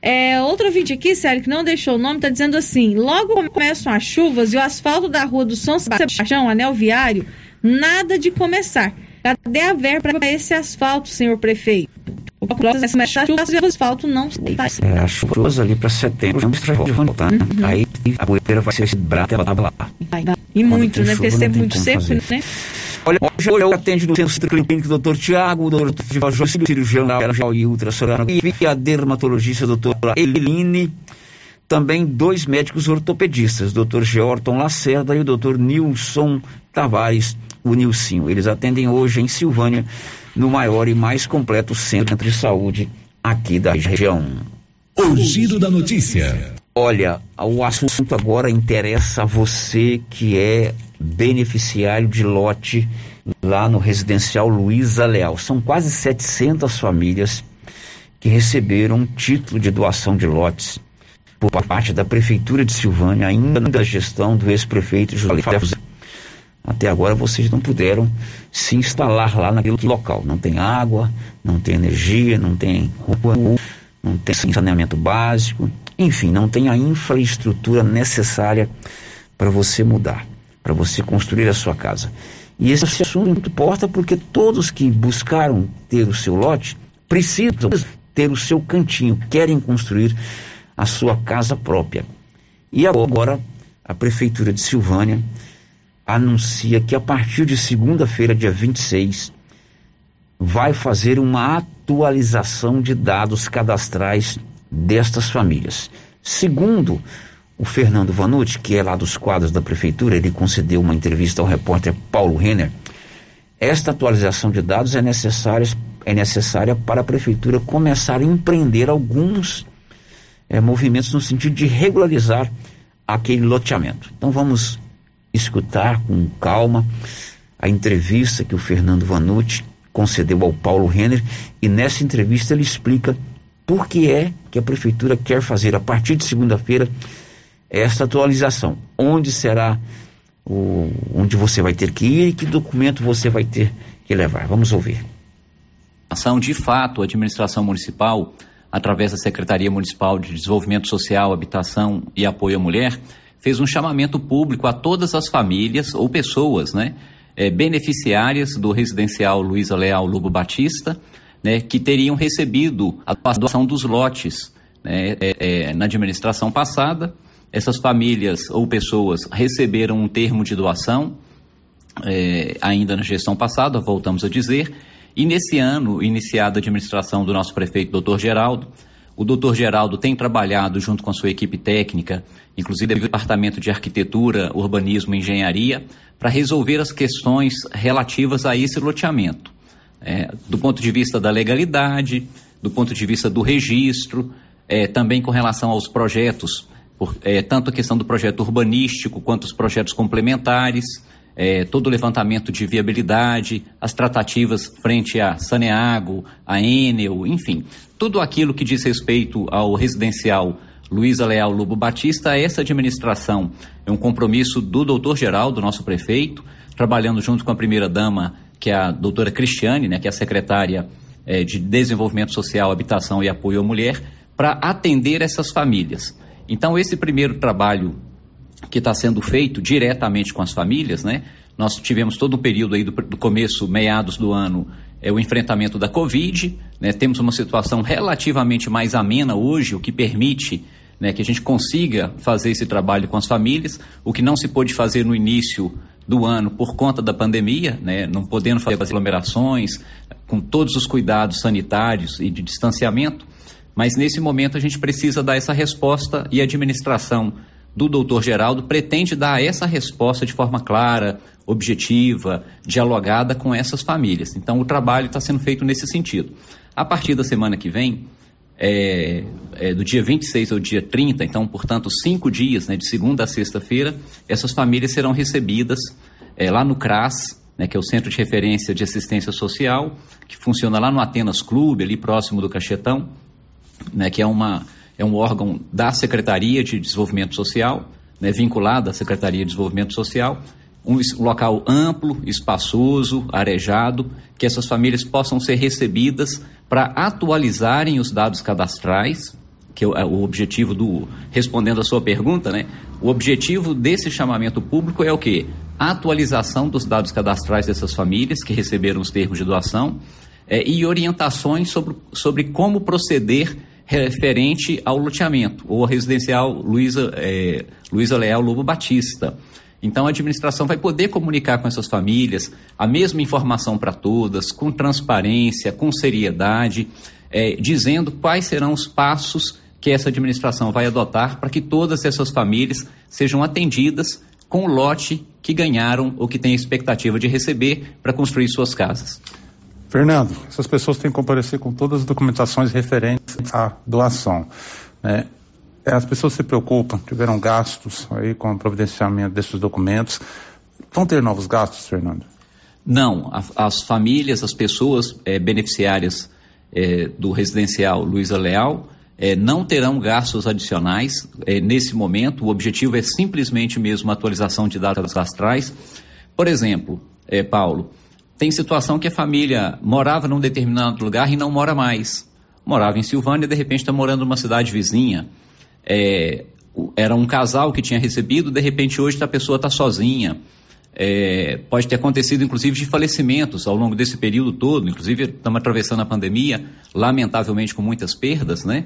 Speaker 12: É, outro vídeo aqui, Sérgio, que não deixou o nome, está dizendo assim: logo começam as chuvas e o asfalto da rua do São Sebastião, anel viário, nada de começar. Cadê a verba para esse asfalto, senhor prefeito? O próximo é chuva e o asfalto não
Speaker 4: sai. É, as chuvas ali para setembro já vão voltar. Né? Uhum. Aí a poeira vai ser brata ela lá.
Speaker 12: Vai, vai. E muito, né? Porque sempre muito seco, né?
Speaker 4: Olha, hoje eu atendo no Centro Clínico o Dr. Tiago, Dr. José, cirurgião e ultrassonográfico, e a dermatologista doutora Eline também dois médicos ortopedistas, Dr. Georton Lacerda e o Dr. Nilson Tavares, o Nilcinho. Eles atendem hoje em Silvânia, no maior e mais completo centro de saúde aqui da região.
Speaker 22: O giro da notícia.
Speaker 4: Olha, o assunto agora interessa a você que é beneficiário de lote lá no residencial Luiza Leal. São quase 700 famílias que receberam título de doação de lotes por parte da Prefeitura de Silvânia, ainda da gestão do ex-prefeito José José. Até agora vocês não puderam se instalar lá naquele local. Não tem água, não tem energia, não tem rua, não tem saneamento básico, enfim, não tem a infraestrutura necessária para você mudar, para você construir a sua casa. E esse assunto importa porque todos que buscaram ter o seu lote precisam ter o seu cantinho, querem construir a sua casa própria. E agora a Prefeitura de Silvânia anuncia que a partir de segunda-feira, dia 26, vai fazer uma atualização de dados cadastrais destas famílias. Segundo o Fernando Vanucci, que é lá dos quadros da prefeitura, ele concedeu uma entrevista ao repórter Paulo Renner. Esta atualização de dados é necessária, é necessária para a prefeitura começar a empreender alguns é, movimentos no sentido de regularizar aquele loteamento. Então vamos escutar com calma a entrevista que o Fernando Vanucci concedeu ao Paulo Renner e nessa entrevista ele explica por que é que a prefeitura quer fazer a partir de segunda-feira esta atualização. Onde será o, onde você vai ter que ir e que documento você vai ter que levar. Vamos ouvir.
Speaker 28: Ação de fato, a administração municipal, através da Secretaria Municipal de Desenvolvimento Social, Habitação e Apoio à Mulher, fez um chamamento público a todas as famílias ou pessoas, né, é, beneficiárias do residencial Luiza Leal Lobo Batista, né, que teriam recebido a doação dos lotes né, é, é, na administração passada. Essas famílias ou pessoas receberam um termo de doação ainda na gestão passada, voltamos a dizer, e nesse ano, iniciada a administração do nosso prefeito, doutor Geraldo, o doutor Geraldo tem trabalhado junto com a sua equipe técnica, inclusive o Departamento de Arquitetura, Urbanismo e Engenharia, para resolver as questões relativas a esse loteamento. É, do ponto de vista da legalidade, do ponto de vista do registro, é, também com relação aos projetos, por, é, tanto a questão do projeto urbanístico quanto os projetos complementares, é, todo o levantamento de viabilidade, as tratativas frente a Saneago, a Enel, enfim, tudo aquilo que diz respeito ao residencial Luísa Leal Lobo Batista, essa administração é um compromisso do doutor geral, do nosso prefeito, trabalhando junto com a primeira-dama, que é a doutora Cristiane, né, que é a secretária é, de Desenvolvimento Social, Habitação e Apoio à Mulher, para atender essas famílias. Então, esse primeiro trabalho que está sendo feito diretamente com as famílias, né? Nós tivemos todo o período aí do, do começo, meados do ano, é o enfrentamento da Covid, né? Temos uma situação relativamente mais amena hoje, o que permite né, que a gente consiga fazer esse trabalho com as famílias, o que não se pôde fazer no início do ano por conta da pandemia, né, não podendo fazer as aglomerações, com todos os cuidados sanitários e de distanciamento, mas nesse momento a gente precisa dar essa resposta e a administração do doutor Geraldo pretende dar essa resposta de forma clara, objetiva, dialogada com essas famílias. Então, o trabalho está sendo feito nesse sentido. A partir da semana que vem, é, é, do dia 26 ao dia 30, então, portanto, cinco dias, né, de segunda a sexta-feira, essas famílias serão recebidas é, lá no CRAS, né, que é o Centro de Referência de Assistência Social, que funciona lá no Atenas Clube, ali próximo do Cachetão, né, que é uma é um órgão da Secretaria de Desenvolvimento Social, né, vinculado à Secretaria de Desenvolvimento Social, um local amplo, espaçoso, arejado, que essas famílias possam ser recebidas para atualizarem os dados cadastrais, que é o objetivo do respondendo a sua pergunta, né? O objetivo desse chamamento público é o quê? A atualização dos dados cadastrais dessas famílias que receberam os termos de doação é, e orientações sobre, sobre como proceder referente ao loteamento, ou residencial Luiza, é, Leal Lobo Batista. Então a administração vai poder comunicar com essas famílias a mesma informação para todas, com transparência, com seriedade, é, dizendo quais serão os passos que essa administração vai adotar para que todas essas famílias sejam atendidas com o lote que ganharam ou que têm expectativa de receber para construir suas casas.
Speaker 29: Fernando, essas pessoas têm que comparecer com todas as documentações referentes à doação. Né? É, as pessoas se preocupam, tiveram gastos aí com o providenciamento desses documentos. Vão ter novos gastos, Fernando?
Speaker 28: Não, as famílias, as pessoas é, beneficiárias é, do residencial Luiza Leal é, não terão gastos adicionais nesse momento. O objetivo é simplesmente mesmo a atualização de dados astrais. Por exemplo, Paulo, tem situação que a família morava num determinado lugar e não mora mais. Morava em Silvânia e de repente está morando numa cidade vizinha. era um casal que tinha recebido, de repente hoje a pessoa está sozinha é, pode ter acontecido, inclusive, de falecimentos ao longo desse período todo. Inclusive, estamos atravessando a pandemia, lamentavelmente com muitas perdas, né,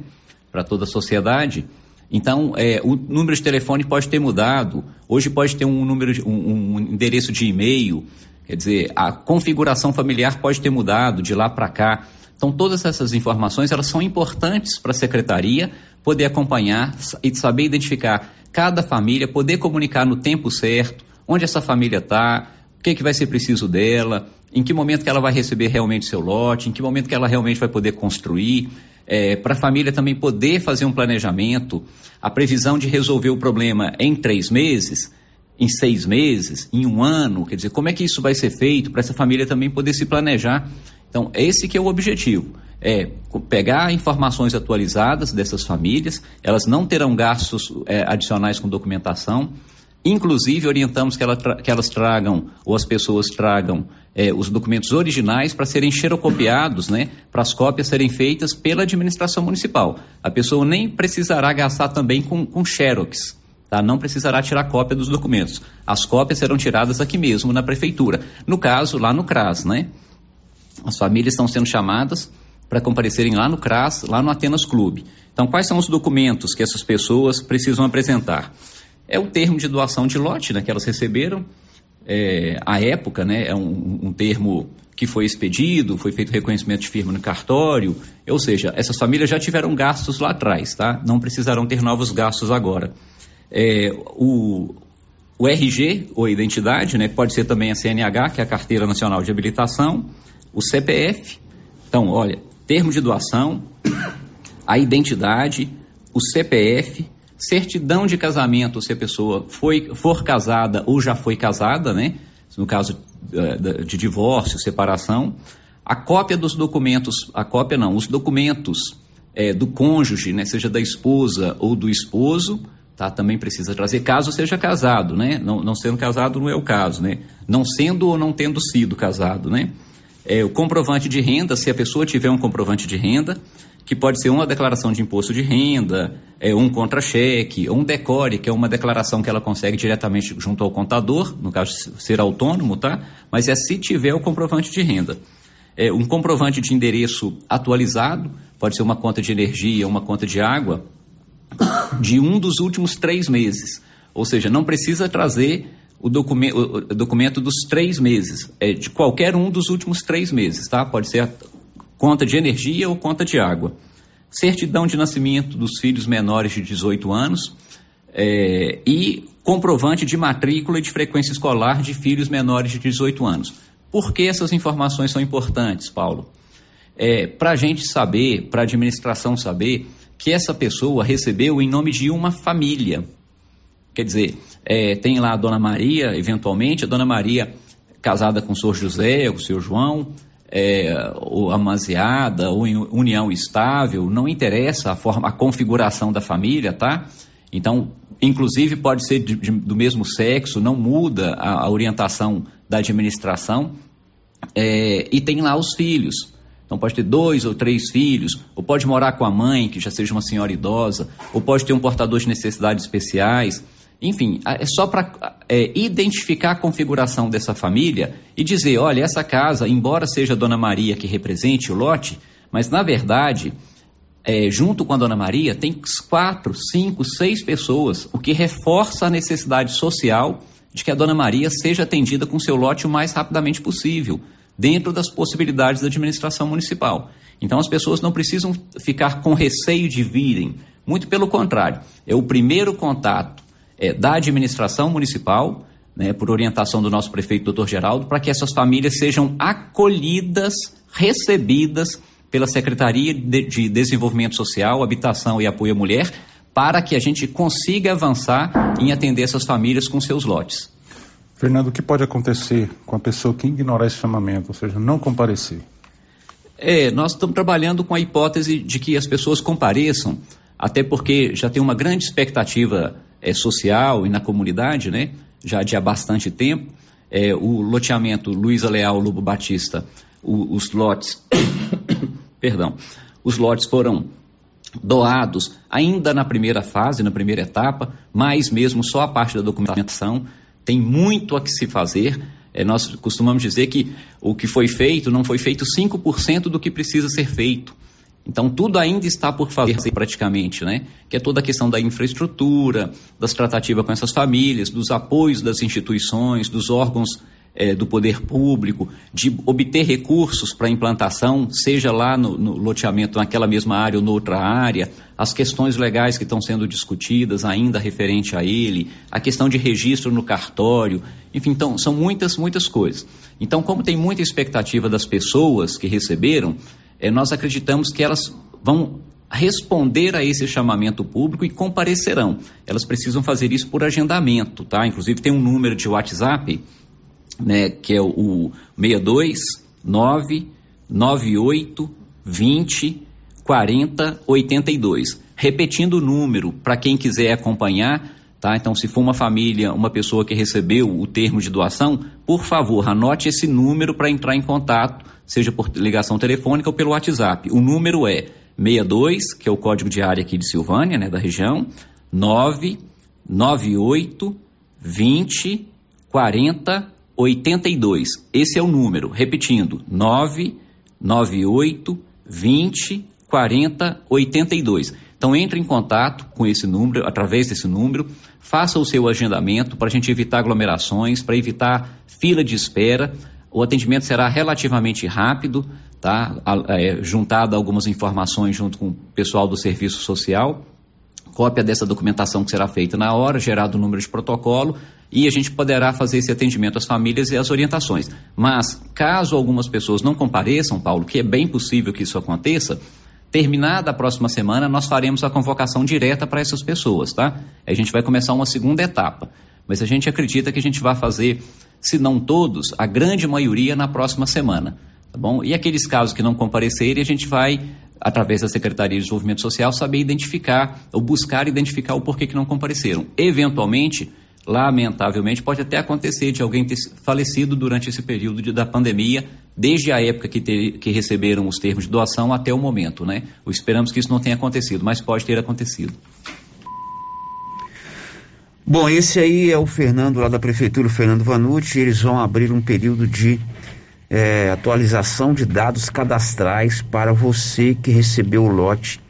Speaker 28: para toda a sociedade. Então, é, o número de telefone pode ter mudado. Hoje pode ter um número, de, um, um endereço de e-mail. Quer dizer, a configuração familiar pode ter mudado de lá para cá. Então, todas essas informações elas são importantes para a secretaria poder acompanhar e saber identificar cada família, poder comunicar no tempo certo onde essa família está, o que, que vai ser preciso dela, em que momento que ela vai receber realmente seu lote, em que momento que ela realmente vai poder construir, é, para a família também poder fazer um planejamento, a previsão de resolver o problema em três meses, em seis meses, em um ano, quer dizer, como é que isso vai ser feito para essa família também poder se planejar. Então, esse que é o objetivo, é pegar informações atualizadas dessas famílias, elas não terão gastos é, adicionais com documentação, Inclusive, orientamos que, ela que, elas tragam, ou as pessoas tragam, é, os documentos originais para serem xerocopiados, né, para as cópias serem feitas pela administração municipal. A pessoa nem precisará gastar também com, com xerox. Tá? Não precisará tirar cópia dos documentos. As cópias serão tiradas aqui mesmo, na prefeitura. No caso, lá no CRAS, né? As famílias estão sendo chamadas para comparecerem lá no CRAS, lá no Atenas Clube. Então, quais são os documentos que essas pessoas precisam apresentar? é o termo de doação de lote né, que elas receberam. É, à época, né, é um, um, termo que foi expedido, foi feito reconhecimento de firma no cartório, ou seja, essas famílias já tiveram gastos lá atrás, tá? Não precisarão ter novos gastos agora. É, o, o RG, ou identidade, né, pode ser também a CNH, que é a Carteira Nacional de Habilitação, o CPF. Então, olha, termo de doação, a identidade, o CPF, certidão de casamento, se a pessoa foi, for casada ou já foi casada, né? No caso uh, de divórcio, separação, a cópia dos documentos, a cópia não, os documentos é, do cônjuge, né? Seja da esposa ou do esposo, tá? Também precisa trazer, caso seja casado, né? Não, não sendo casado não é o caso, né? Não sendo ou não tendo sido casado, né? É, o comprovante de renda, se a pessoa tiver um comprovante de renda, que pode ser uma declaração de imposto de renda, é, um contra-cheque, um decore, que é uma declaração que ela consegue diretamente junto ao contador, no caso ser autônomo, tá? Mas é se tiver o comprovante de renda. É, um comprovante de endereço atualizado, pode ser uma conta de energia, uma conta de água, de um dos últimos três meses. Ou seja, não precisa trazer o documento, o documento dos três meses, é de qualquer um dos últimos três meses, tá? Pode ser conta de energia ou conta de água. Certidão de nascimento dos filhos menores de 18 anos é, e comprovante de matrícula e de frequência escolar de filhos menores de 18 anos. Por que essas informações são importantes, Paulo? É, para a gente saber, para a administração saber, que essa pessoa recebeu em nome de uma família. Quer dizer, é, tem lá a Dona Maria, eventualmente, a Dona Maria casada com o senhor José, o senhor João, é, ou amaziada, ou em união estável, não interessa a forma, a configuração da família, tá? Então, inclusive pode ser de, de, do mesmo sexo, não muda a, a orientação da administração. É, e tem lá os filhos. Então pode ter dois ou três filhos, ou pode morar com a mãe, que já seja uma senhora idosa, ou pode ter um portador de necessidades especiais. Enfim, é só para é, identificar a configuração dessa família e dizer: olha, essa casa, embora seja a Dona Maria que represente o lote, mas na verdade, é, junto com a Dona Maria, tem quatro, cinco, seis pessoas, o que reforça a necessidade social de que a Dona Maria seja atendida com seu lote o mais rapidamente possível, dentro das possibilidades da administração municipal. Então as pessoas não precisam ficar com receio de virem, muito pelo contrário, é o primeiro contato é, da administração municipal, né, por orientação do nosso prefeito, doutor Geraldo, para que essas famílias sejam acolhidas, recebidas pela Secretaria de, de Desenvolvimento Social, Habitação e Apoio à Mulher, para que a gente consiga avançar em atender essas famílias com seus lotes.
Speaker 29: Fernando, o que pode acontecer com a pessoa que ignorar esse chamamento, ou seja, não comparecer?
Speaker 28: É, nós estamos trabalhando com a hipótese de que as pessoas compareçam, até porque já tem uma grande expectativa é, social e na comunidade, né? Já de há bastante tempo. É, o loteamento Luiza Leal Lobo Batista, o, os lotes, perdão, os lotes foram doados ainda na primeira fase, na primeira etapa, mas mesmo só a parte da documentação tem muito a que se fazer. É, nós costumamos dizer que o que foi feito não foi feito 5% do que precisa ser feito. Então, tudo ainda está por fazer praticamente, né? Que é toda a questão da infraestrutura, das tratativas com essas famílias, dos apoios das instituições, dos órgãos é, do poder público, de obter recursos para implantação, seja lá no, no, loteamento naquela mesma área ou noutra área, as questões legais que estão sendo discutidas ainda referente a ele, a questão de registro no cartório, enfim, então são muitas, muitas coisas. Então, como tem muita expectativa das pessoas que receberam, é, nós acreditamos que elas vão responder a esse chamamento público e comparecerão. Elas precisam fazer isso por agendamento, tá? Inclusive tem um número de WhatsApp né, que é o, o 62 9 98 20 40 82. Repetindo o número para quem quiser acompanhar, tá? Então, se for uma família, uma pessoa que recebeu o termo de doação, por favor, anote esse número para entrar em contato, seja por ligação telefônica ou pelo WhatsApp. O número é 62, que é o código de área aqui de Silvânia, né, da região, 998 20 40 82. Esse é o número. Repetindo, 998 20 40 82. Então entre em contato com esse número, através desse número, faça o seu agendamento para a gente evitar aglomerações, para evitar fila de espera. O atendimento será relativamente rápido, tá? É, juntado algumas informações junto com o pessoal do serviço social cópia dessa documentação que será feita na hora, gerado o número de protocolo, e a gente poderá fazer esse atendimento às famílias e às orientações. Mas, caso algumas pessoas não compareçam, Paulo, que é bem possível que isso aconteça, terminada a próxima semana, nós faremos a convocação direta para essas pessoas, tá? A gente vai começar uma segunda etapa. Mas a gente acredita que a gente vai fazer, se não todos, a grande maioria na próxima semana. Tá bom? E aqueles casos que não comparecerem, a gente vai através da Secretaria de Desenvolvimento Social, saber identificar ou buscar identificar o porquê que não compareceram. Eventualmente, lamentavelmente, pode até acontecer de alguém ter falecido durante esse período de, da pandemia, desde a época que, ter, que receberam os termos de doação até o momento, né? Esperamos que isso não tenha acontecido, mas pode ter acontecido.
Speaker 4: Bom, esse aí é o Fernando lá da Prefeitura, o Fernando Vanucci, eles vão abrir um período de é, atualização de dados cadastrais para você que recebeu o lote,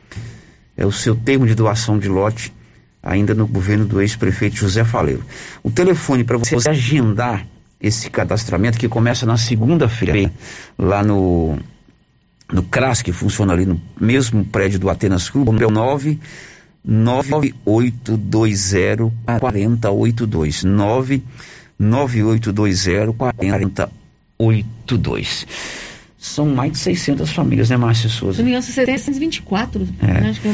Speaker 4: é o seu termo de doação de lote, ainda no governo do ex-prefeito José Faleiro. O telefone para você agendar esse cadastramento, que começa na segunda-feira, lá no, no CRAS, que funciona ali no mesmo prédio do Atenas Clube, é o 9 9820 4082 9 9820 4082 82. São mais de 600 famílias, né, Márcia Souza?
Speaker 12: Se não me engano, 724.
Speaker 4: É. Né? Acho que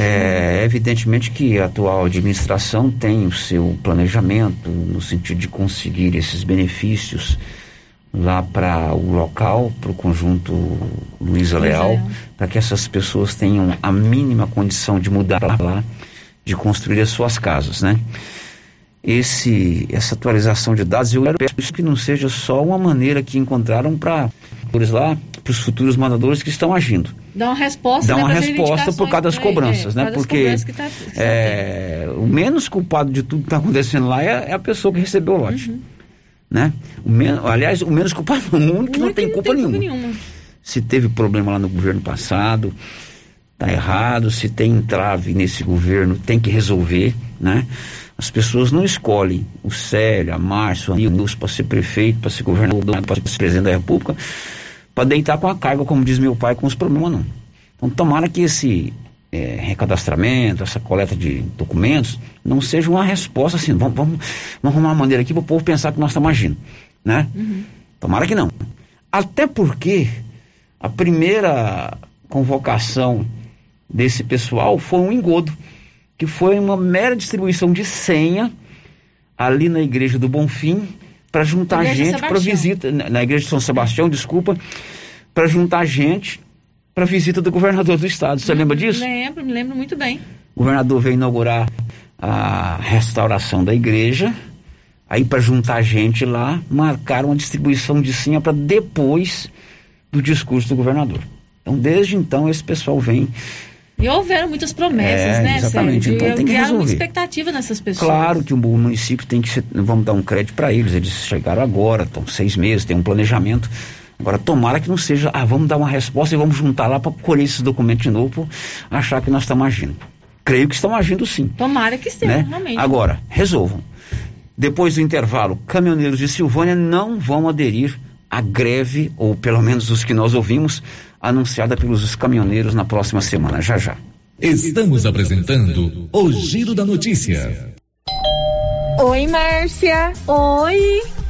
Speaker 4: é, é evidentemente que a atual administração tem o seu planejamento no sentido de conseguir esses benefícios lá para o local, para o conjunto Luísa Leal, para que essas pessoas tenham a mínima condição de mudar lá, de construir as suas casas, né? Esse, essa atualização de dados, eu peço que não seja só uma maneira que encontraram para lá, para os futuros mandadores que estão agindo.
Speaker 12: Dá uma resposta,
Speaker 4: Dá né, uma resposta por causa das cobranças, é, né? Porque tá, é, o menos culpado de tudo que está acontecendo lá é, é, a pessoa que recebeu o lote. Uhum. Né? O men aliás, o menos culpado é o mundo que não, tem, culpa, não tem nenhuma. culpa nenhuma. Se teve problema lá no governo passado, tá errado. Se tem entrave nesse governo, tem que resolver, né? As pessoas não escolhem o Célio, a Márcio, a Nilson para ser prefeito, para ser governador, para ser presidente da República, para deitar com a carga, como diz meu pai, com os problemas não. Então tomara que esse é, recadastramento, essa coleta de documentos, não seja uma resposta assim, vamos, vamos, vamos arrumar uma maneira aqui para o povo pensar que nós estamos agindo, né? Uhum. Tomara que não. Até porque a primeira convocação desse pessoal foi um engodo que foi uma mera distribuição de senha ali na igreja do Bonfim para juntar
Speaker 12: Igreja
Speaker 4: gente para visita na igreja de São Sebastião, desculpa, para juntar gente para visita do governador do estado. Você lembra disso?
Speaker 12: Lembro, me lembro muito bem.
Speaker 4: O governador veio inaugurar a restauração da igreja. Aí, para juntar gente lá, marcaram a distribuição de senha para depois do discurso do governador. Então, desde então, esse pessoal vem.
Speaker 12: E houveram muitas promessas,
Speaker 4: É,
Speaker 12: né,
Speaker 4: exatamente.
Speaker 12: Sérgio?
Speaker 4: Então tem que
Speaker 12: criaram muita
Speaker 4: resolver.
Speaker 12: expectativa nessas pessoas.
Speaker 4: Claro que o município tem que ser. Vamos dar um crédito para eles. Eles chegaram agora, estão seis meses, tem um planejamento. Agora, tomara que não seja, ah, vamos dar uma resposta e vamos juntar lá para colher esses documentos de novo, achar que nós estamos agindo. Creio que estão agindo sim.
Speaker 12: Tomara que sim,
Speaker 4: né?
Speaker 12: realmente.
Speaker 4: Agora, resolvam. Depois do intervalo, caminhoneiros de Silvânia não vão aderir à greve, ou pelo menos os que nós ouvimos, anunciada pelos caminhoneiros na próxima semana, já já.
Speaker 13: Estamos apresentando o Giro da Notícia.
Speaker 30: Oi, Márcia. Oi.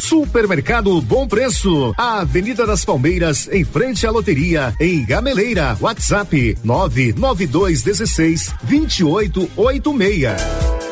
Speaker 31: Supermercado Bom Preço, Avenida das Palmeiras, em frente à loteria, em Gameleira. WhatsApp 99216 2886.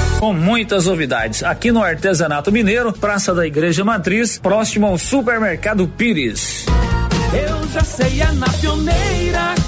Speaker 15: Com muitas novidades. Aqui no Artesanato Mineiro, Praça da Igreja Matriz, próximo ao Supermercado Pires.
Speaker 26: Eu já sei, é na pioneira.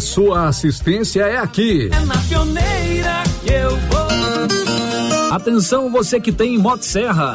Speaker 7: sua assistência é aqui.
Speaker 26: É na pioneira que eu vou.
Speaker 15: Atenção você que tem motosserra.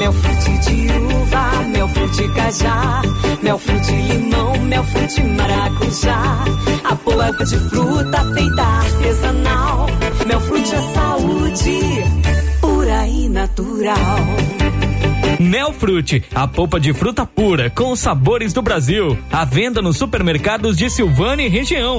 Speaker 32: Mel frute de uva, mel frute cajá, mel frute limão, mel frute maracujá. A polpa de fruta feita artesanal. Mel frute é saúde, pura e natural.
Speaker 33: Melfrute, a polpa de fruta pura com os sabores do Brasil. À venda nos supermercados de Silvânia e região.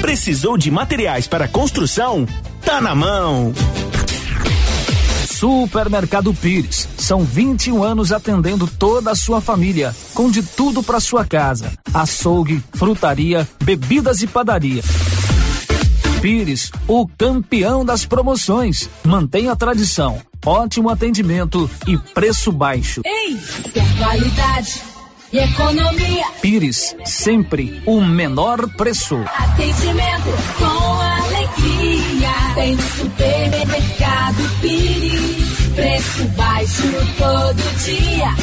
Speaker 34: Precisou de materiais para construção? Tá na mão.
Speaker 15: Supermercado Pires. São 21 anos atendendo toda a sua família, com de tudo para sua casa: açougue, frutaria, bebidas e padaria. Pires, o campeão das promoções. Mantenha a tradição, ótimo atendimento e preço baixo.
Speaker 35: Ei, quer qualidade e economia?
Speaker 15: Pires, sempre o menor preço.
Speaker 35: Atendimento com alegria. Tem no supermercado Pires. Preço baixo todo dia.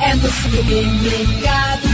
Speaker 35: É no supermercado.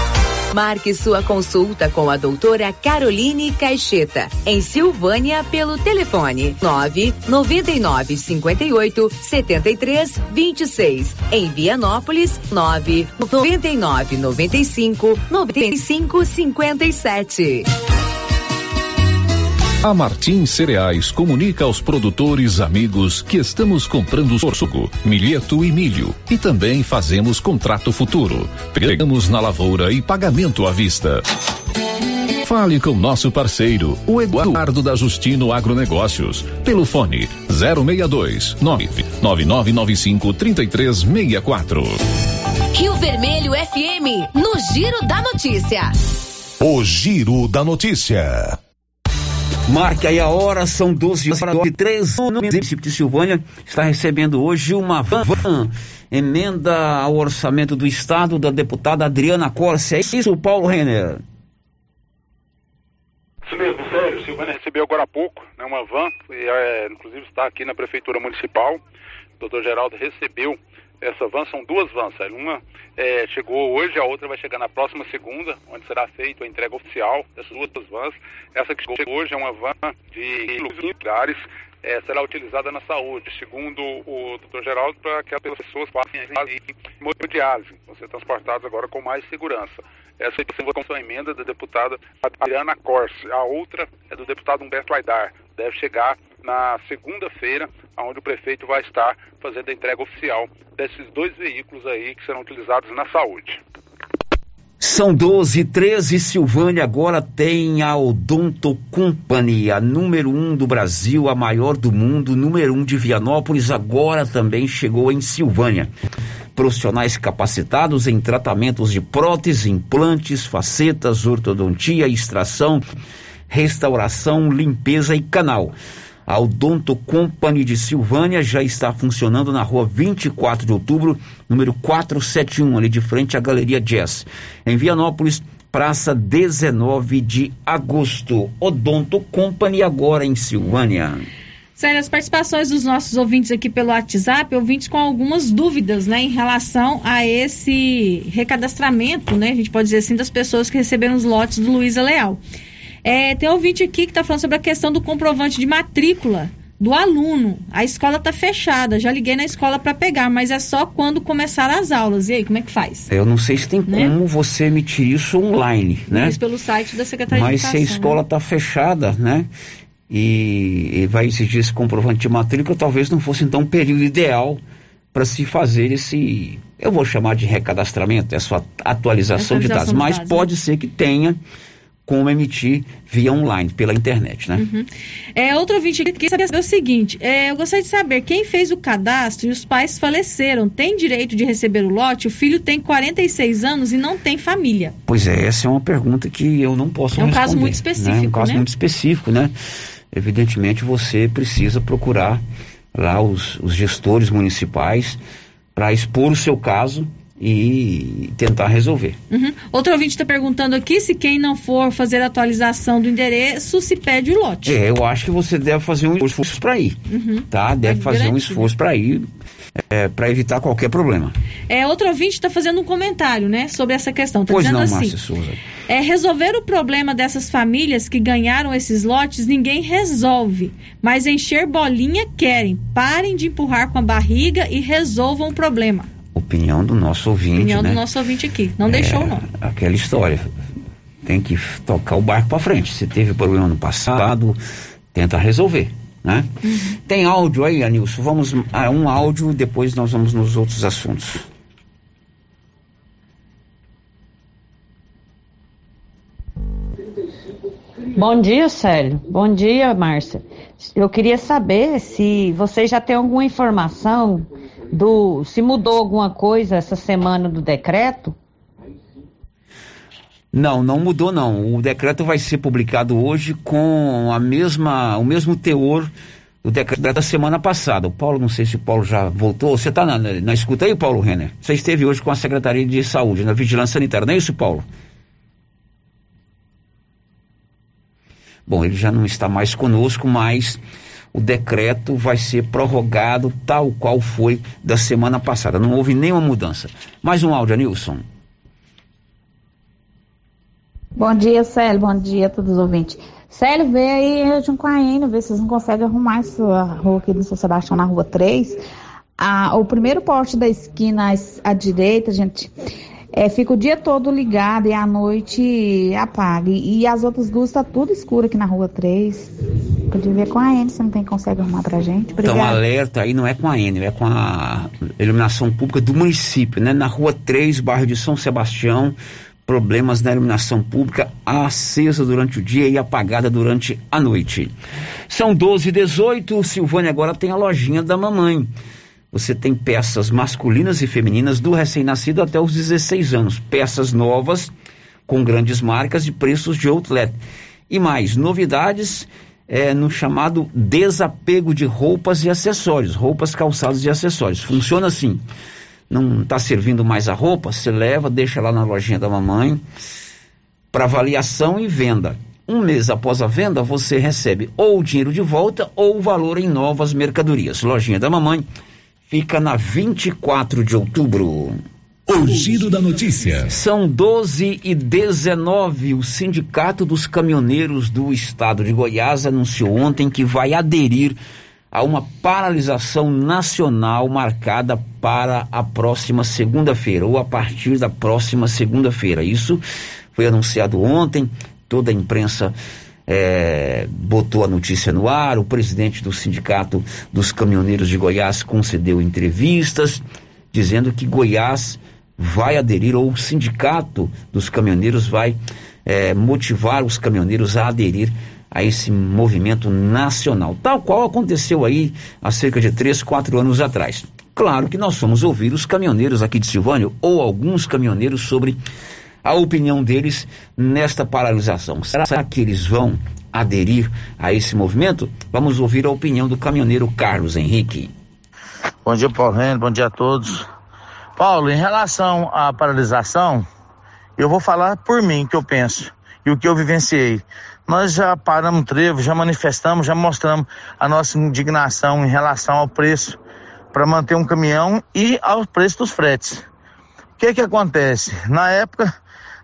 Speaker 36: Marque sua consulta com a doutora Caroline Caixeta, em Silvânia, pelo telefone 9 99 58 73 26. Em Vianópolis, 9 99 95 95 57.
Speaker 13: A Martins Cereais comunica aos produtores amigos que estamos comprando sorgo, milheto e milho e também fazemos contrato futuro. Pegamos na lavoura e pagamento à vista. Fale com nosso parceiro, o Eduardo da Justino Agronegócios, pelo fone 062 99995 3364.
Speaker 17: Rio Vermelho FM, no Giro da Notícia.
Speaker 37: O Giro da Notícia.
Speaker 4: Marque aí a hora, são 12 horas e 3 O município de Silvânia está recebendo hoje uma van, van emenda ao orçamento do Estado da deputada Adriana Corse. É isso, Paulo Renner?
Speaker 38: Isso mesmo, sério. Silvânia recebeu agora há pouco né, uma van, e, é, inclusive está aqui na Prefeitura Municipal, doutor Geraldo recebeu essa van, são duas vans, uma é, chegou hoje, a outra vai chegar na próxima segunda, onde será feita a entrega oficial dessas duas vans. Essa que chegou hoje é uma van de lugares, é, será utilizada na saúde, segundo o doutor Geraldo, para que as pessoas passem em hemodiálise, vão ser transportadas agora com mais segurança. Essa é a emenda da deputada Adriana Corse. A outra é do deputado Humberto Aidar. Deve chegar na segunda-feira, onde o prefeito vai estar fazendo a entrega oficial desses dois veículos aí que serão utilizados na saúde.
Speaker 4: São 12 13 Silvânia agora tem a Odonto Company, a número um do Brasil, a maior do mundo, número um de Vianópolis, agora também chegou em Silvânia. Profissionais capacitados em tratamentos de próteses, implantes, facetas, ortodontia, extração, restauração, limpeza e canal. A Odonto Company de Silvânia já está funcionando na rua 24 de outubro, número 471, ali de frente à Galeria Jazz. Em Vianópolis, praça 19 de agosto. Odonto Company agora em Silvânia.
Speaker 12: Sério, as participações dos nossos ouvintes aqui pelo WhatsApp, ouvintes com algumas dúvidas, né, em relação a esse recadastramento, né, a gente pode dizer assim, das pessoas que receberam os lotes do Luísa Leal. É, tem ouvinte aqui que está falando sobre a questão do comprovante de matrícula do aluno. A escola está fechada. Já liguei na escola para pegar, mas é só quando começar as aulas. E aí, como é que faz?
Speaker 4: Eu não sei se tem né? como você emitir isso online, né?
Speaker 12: Mas pelo site da Secretaria
Speaker 4: mas
Speaker 12: de
Speaker 4: Mas
Speaker 12: Educação.
Speaker 4: se a escola está
Speaker 12: né?
Speaker 4: fechada, né? E, e vai exigir esse comprovante de matrícula, talvez não fosse então um período ideal para se fazer esse, eu vou chamar de recadastramento, essa atualização, atualização de dados. Mas dados, pode né? ser que tenha como emitir via online, pela internet, né?
Speaker 12: Uhum. É, outro ouvinte aqui quer saber o seguinte, é, eu gostaria de saber, quem fez o cadastro e os pais faleceram, tem direito de receber o lote? O filho tem 46 anos e não tem família.
Speaker 4: Pois é, essa é uma pergunta que eu não posso responder.
Speaker 12: É um caso muito específico,
Speaker 4: né? É um caso
Speaker 12: né?
Speaker 4: muito específico, né? Evidentemente você precisa procurar lá os, os gestores municipais para expor o seu caso e tentar resolver.
Speaker 12: Uhum. Outro ouvinte está perguntando aqui se quem não for fazer a atualização do endereço se pede o lote.
Speaker 4: É, eu acho que você deve fazer um esforço para ir,
Speaker 12: uhum.
Speaker 4: tá? Deve é fazer garantido. um esforço para ir, é, para evitar qualquer problema.
Speaker 12: É, outro ouvinte está fazendo um comentário, né, sobre essa questão. Tá
Speaker 4: pois
Speaker 12: dizendo
Speaker 4: não,
Speaker 12: assim,
Speaker 4: Márcia Souza.
Speaker 12: É, resolver o problema dessas famílias que ganharam esses lotes, ninguém resolve. Mas encher bolinha querem. Parem de empurrar com a barriga e resolvam o problema
Speaker 4: opinião do nosso ouvinte.
Speaker 12: Opinião
Speaker 4: né?
Speaker 12: do nosso ouvinte aqui. Não é, deixou, não.
Speaker 4: Aquela história. Tem que tocar o barco para frente. Se teve problema no passado, tenta resolver. Né? Uhum. Tem áudio aí, Anilson? Vamos a um áudio, depois nós vamos nos outros assuntos.
Speaker 39: Bom dia, Célio. Bom dia, Márcia. Eu queria saber se você já tem alguma informação do se mudou alguma coisa essa semana do decreto?
Speaker 4: Não, não mudou não. O decreto vai ser publicado hoje com a mesma, o mesmo teor do decreto da semana passada. O Paulo, não sei se o Paulo já voltou. Você está na, na, escuta aí, Paulo Renner? Você esteve hoje com a Secretaria de Saúde, na Vigilância Sanitária, não é isso, Paulo? Bom, ele já não está mais conosco, mas o decreto vai ser prorrogado tal qual foi da semana passada. Não houve nenhuma mudança. Mais um áudio, Nilson.
Speaker 40: Bom dia, Célio. Bom dia a todos os ouvintes. Célio, vê aí Eno, vê se vocês não conseguem arrumar essa rua aqui do São Sebastião na rua 3. Ah, o primeiro poste da esquina à direita, gente, é, fica o dia todo ligado e à noite apaga. E, as outras duas está tudo escuro aqui na rua 3. Podia ver com a N, se não tem consegue arrumar pra gente. Obrigada.
Speaker 4: Então, alerta aí não é com a N, é com a iluminação pública do município, né? Na rua 3, bairro de São Sebastião, problemas na iluminação pública acesa durante o dia e apagada durante a noite. São 12 e 18, Silvânia agora tem a lojinha da mamãe. Você tem peças masculinas e femininas do recém-nascido até os 16 anos. Peças novas, com grandes marcas e preços de outlet. E mais, novidades é, no chamado desapego de roupas e acessórios. Roupas, calçados e acessórios. Funciona assim. Não está servindo mais a roupa, você leva, deixa lá na lojinha da mamãe para avaliação e venda. Um mês após a venda, você recebe ou o dinheiro de volta ou o valor em novas mercadorias. Lojinha da mamãe fica na 24 de outubro.
Speaker 13: O giro da notícia.
Speaker 4: São 12 e 19. O Sindicato dos Caminhoneiros do Estado de Goiás anunciou ontem que vai aderir a uma paralisação nacional marcada para a próxima segunda-feira, ou a partir da próxima segunda-feira. Isso foi anunciado ontem, toda a imprensa é, botou a notícia no ar, o presidente do Sindicato dos Caminhoneiros de Goiás concedeu entrevistas, dizendo que Goiás vai aderir, ou o Sindicato dos Caminhoneiros vai é, motivar os caminhoneiros a aderir a esse movimento nacional, tal qual aconteceu aí há cerca de três, quatro anos atrás. Claro que nós fomos ouvir os caminhoneiros aqui de Silvânia, ou alguns caminhoneiros, sobre a opinião deles nesta paralisação. Será que eles vão aderir a esse movimento? Vamos ouvir a opinião do caminhoneiro Carlos Henrique.
Speaker 41: Bom dia, Paulo Renan, bom dia a todos. Paulo, em relação à paralisação, eu vou falar por mim que eu penso e o que eu vivenciei. Nós já paramos trevo, já manifestamos, já mostramos a nossa indignação em relação ao preço para manter um caminhão e ao preço dos fretes. O que que acontece? Na época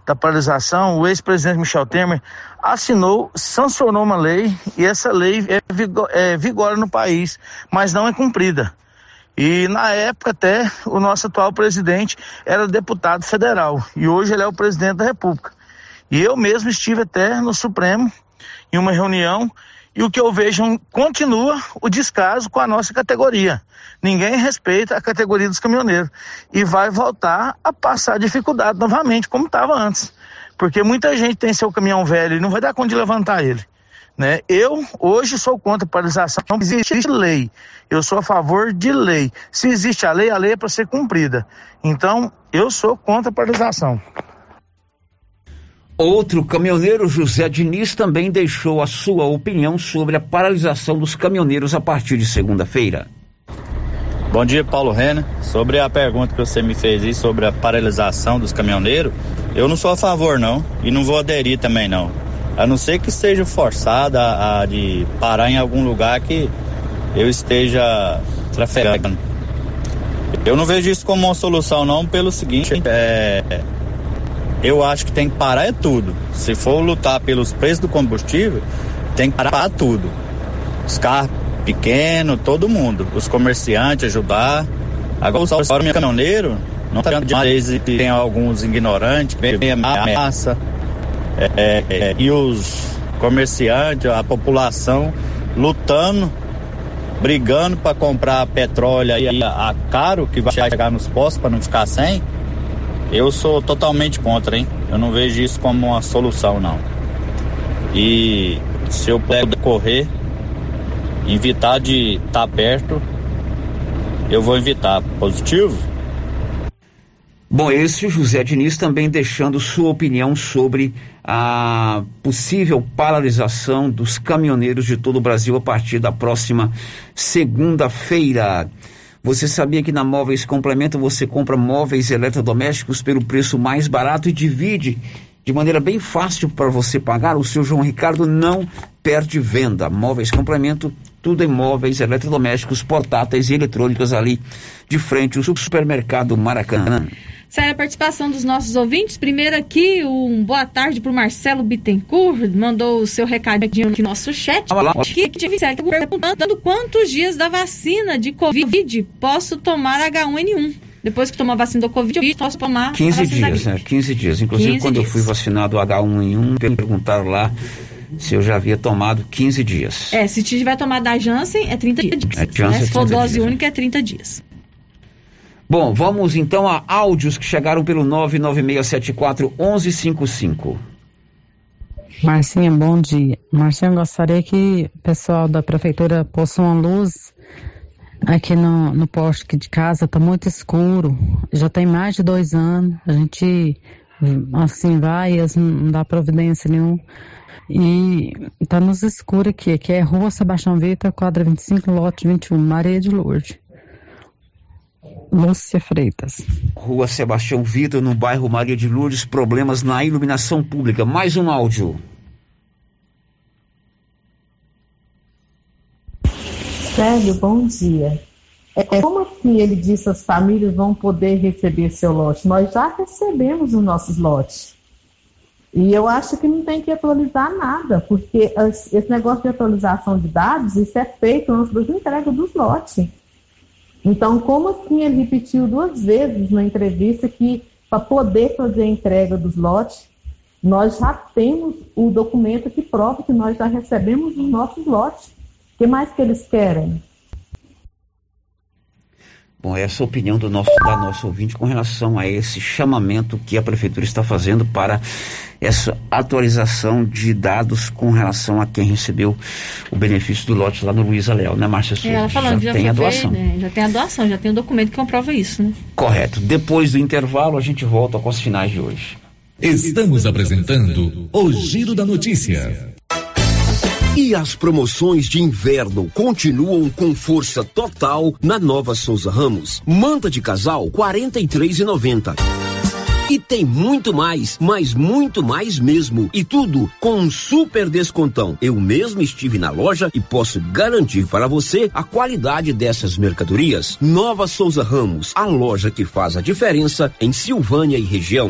Speaker 41: da paralisação, o ex-presidente Michel Temer assinou, sancionou uma lei e essa lei é, vigor, é vigora no país, mas não é cumprida. E na época até o nosso atual presidente era deputado federal e hoje ele é o presidente da República. E eu mesmo estive até no Supremo em uma reunião e o que eu vejo continua o descaso com a nossa categoria. Ninguém respeita a categoria dos caminhoneiros e vai voltar a passar dificuldade novamente, como estava antes. Porque muita gente tem seu caminhão velho e não vai dar conta de levantar ele. Né? Eu hoje sou contra a paralisação. Não existe lei. Eu sou a favor de lei. Se existe a lei, a lei é para ser cumprida. Então, eu sou contra a paralisação.
Speaker 4: Outro caminhoneiro, José Diniz, também deixou a sua opinião sobre a paralisação dos caminhoneiros a partir de segunda-feira.
Speaker 42: Bom dia, Paulo Renner. Sobre a pergunta que você me fez aí sobre a paralisação dos caminhoneiros, eu não sou a favor, não, e não vou aderir também, não. A não ser que seja forçada a, de parar em algum lugar que eu esteja trafegando. Eu não vejo isso como uma solução, não, pelo seguinte, é, eu acho que tem que parar é tudo. Se for lutar pelos preços do combustível, tem que parar tudo. Os carros pequenos, todo mundo. Os comerciantes ajudar. Agora o meu caminhoneiro, não tá demais e tem alguns ignorantes, bem massa. É, é, é, e os comerciantes, a população lutando, brigando para comprar petróleo aí a, a caro que vai chegar nos postos para não ficar sem. Eu sou totalmente contra, hein? Eu não vejo isso como uma solução, não. E se eu puder correr, evitar de estar tá perto, eu vou evitar. Positivo?
Speaker 4: Bom, esse José Diniz também deixando sua opinião sobre a possível paralisação dos caminhoneiros de todo o Brasil a partir da próxima segunda-feira. Você sabia que na Móveis Complemento você compra móveis eletrodomésticos pelo preço mais barato e divide de maneira bem fácil para você pagar? O seu João Ricardo não perde venda. Móveis Complemento, tudo em móveis eletrodomésticos, portáteis e eletrônicos ali de frente ao supermercado Maracanã.
Speaker 43: Sai a participação dos nossos ouvintes. Primeiro aqui, um boa tarde para o Marcelo Bittencourt, mandou o seu recadinho no nosso chat. Olá, aqui, perguntando quantos dias da vacina de Covid posso tomar H1N1. Depois que tomar a vacina do Covid, posso tomar
Speaker 4: 15 dias, né? 15 dias. Inclusive, 15 quando dias. eu fui vacinado H1N1, perguntaram lá se eu já havia tomado 15 dias.
Speaker 43: É, se tiver tomado da Janssen, é 30 dias. É, Janssen né? Se for dose dias, única, é 30 dias.
Speaker 4: Bom, vamos então a áudios que chegaram pelo 99674 1155.
Speaker 44: Marcinha, bom dia. Marcinha, gostaria que o pessoal da prefeitura possa uma luz aqui no, no posto aqui de casa, está muito escuro. Já tem mais de dois anos. A gente assim vai, não dá providência nenhuma. E está nos escuros aqui. Aqui é Rua Sebastião Vitor, quadra 25, lote 21, Maria de Lourdes. Lúcia Freitas.
Speaker 4: Rua Sebastião Vitor, no bairro Maria de Lourdes, problemas na iluminação pública. Mais um áudio.
Speaker 45: Célio, bom dia.
Speaker 46: É, como assim ele disse as famílias vão poder receber seu lote? Nós já recebemos os nossos lotes. E eu acho que não tem que atualizar nada, porque esse negócio de atualização de dados, isso é feito antes da entrega dos lotes. Então, como assim ele repetiu duas vezes na entrevista que para poder fazer a entrega dos lotes, nós já temos o documento que prova que nós já recebemos os nossos lotes. O que mais que eles querem?
Speaker 4: Bom, essa é a opinião do nosso, da nossa ouvinte com relação a esse chamamento que a Prefeitura está fazendo para essa atualização de dados com relação a quem recebeu o benefício do lote lá no Luiz Leal, né, Márcia Souza?
Speaker 12: É, ela falando,
Speaker 4: já,
Speaker 12: já
Speaker 4: tem a doação.
Speaker 12: né? Já tem a doação, já tem o documento que comprova isso, né?
Speaker 4: Correto. Depois do intervalo, a gente volta com as finais de hoje.
Speaker 13: Estamos apresentando o Giro da Notícia.
Speaker 45: E as promoções de inverno continuam com força total na Nova Souza Ramos. Manta de casal, quarenta e três e noventa. Tem muito mais, mas muito mais mesmo. E tudo com um super descontão. Eu mesmo estive na loja e posso garantir para você a qualidade dessas mercadorias. Nova Souza Ramos, a loja que faz a diferença em Silvânia e região.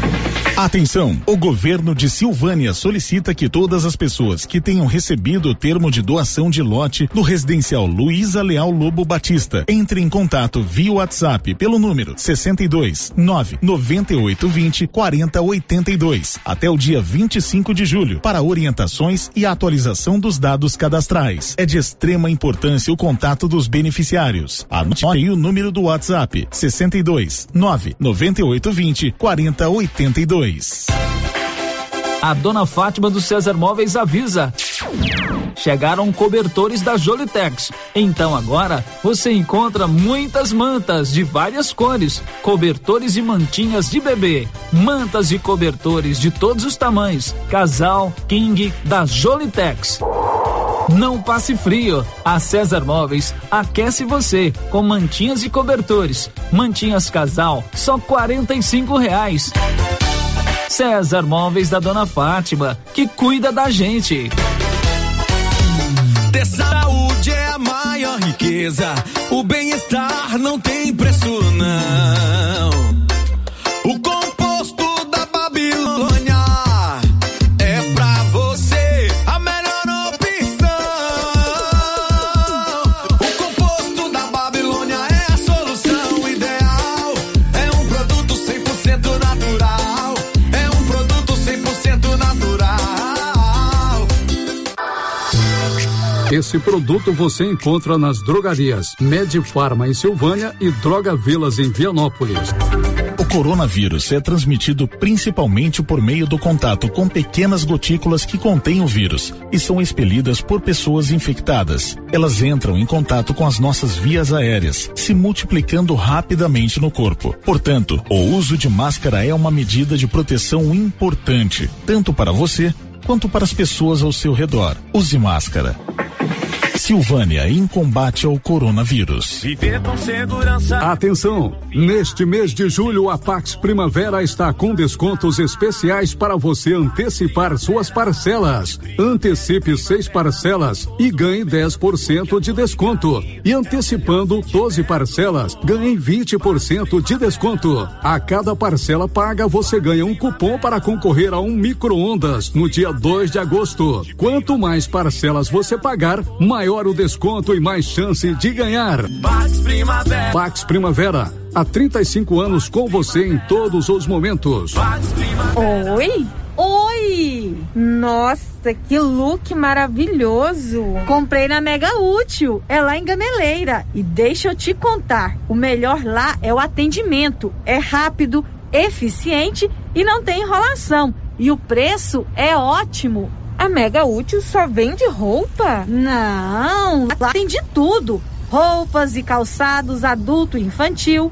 Speaker 27: Atenção! O governo de Silvânia solicita que todas as pessoas que tenham recebido o termo de doação de lote do residencial Luísa Leal Lobo Batista entrem em contato via WhatsApp pelo número 62 9 98 20 40 82 até o dia 25 de julho para orientações e atualização dos dados cadastrais. É de extrema importância o contato dos beneficiários. Anote aí o número do WhatsApp 62 9 98 20 40 82.
Speaker 15: A dona Fátima do César Móveis avisa. Chegaram cobertores da Jolitex. Então agora você encontra muitas mantas de várias cores, cobertores e mantinhas de bebê, mantas e cobertores de todos os tamanhos, casal, king da Jolitex. Não passe frio. A César Móveis aquece você com mantinhas e cobertores. Mantinhas casal, só quarenta e cinco reais. César Móveis da Dona Fátima, que cuida da gente.
Speaker 40: Ter saúde é a maior riqueza. O bem-estar não tem preço, não. O
Speaker 7: Esse produto você encontra nas drogarias Medifarma em Silvânia e Droga Vilas em Vianópolis.
Speaker 27: O coronavírus é transmitido principalmente por meio do contato com pequenas gotículas que contêm o vírus e são expelidas por pessoas infectadas. Elas entram em contato com as nossas vias aéreas, se multiplicando rapidamente no corpo. Portanto, o uso de máscara é uma medida de proteção importante, tanto para você quanto para as pessoas ao seu redor. Use máscara. Silvânia em combate ao coronavírus.
Speaker 40: Viver com segurança.
Speaker 7: Atenção! Neste mês de julho, a Pax Primavera está com descontos especiais para você antecipar suas parcelas. Antecipe seis parcelas e ganhe 10% de desconto. E antecipando 12 parcelas, ganhe 20% de desconto. A cada parcela paga, você ganha um cupom para concorrer a um micro-ondas no dia 2 de agosto. Quanto mais parcelas você pagar, maior o desconto e mais chance de ganhar.
Speaker 40: Pax Primavera.
Speaker 7: Pax Primavera, há 35 anos com você em todos os momentos.
Speaker 12: Oi? Oi! Nossa, que look maravilhoso! Comprei na Mega Útil, é lá em Gameleira. E deixa eu te contar, o melhor lá é o atendimento. É rápido, eficiente e não tem enrolação. E o preço é ótimo. A Mega Útil só vende roupa? Não, lá tem de tudo. Roupas e calçados adulto e infantil,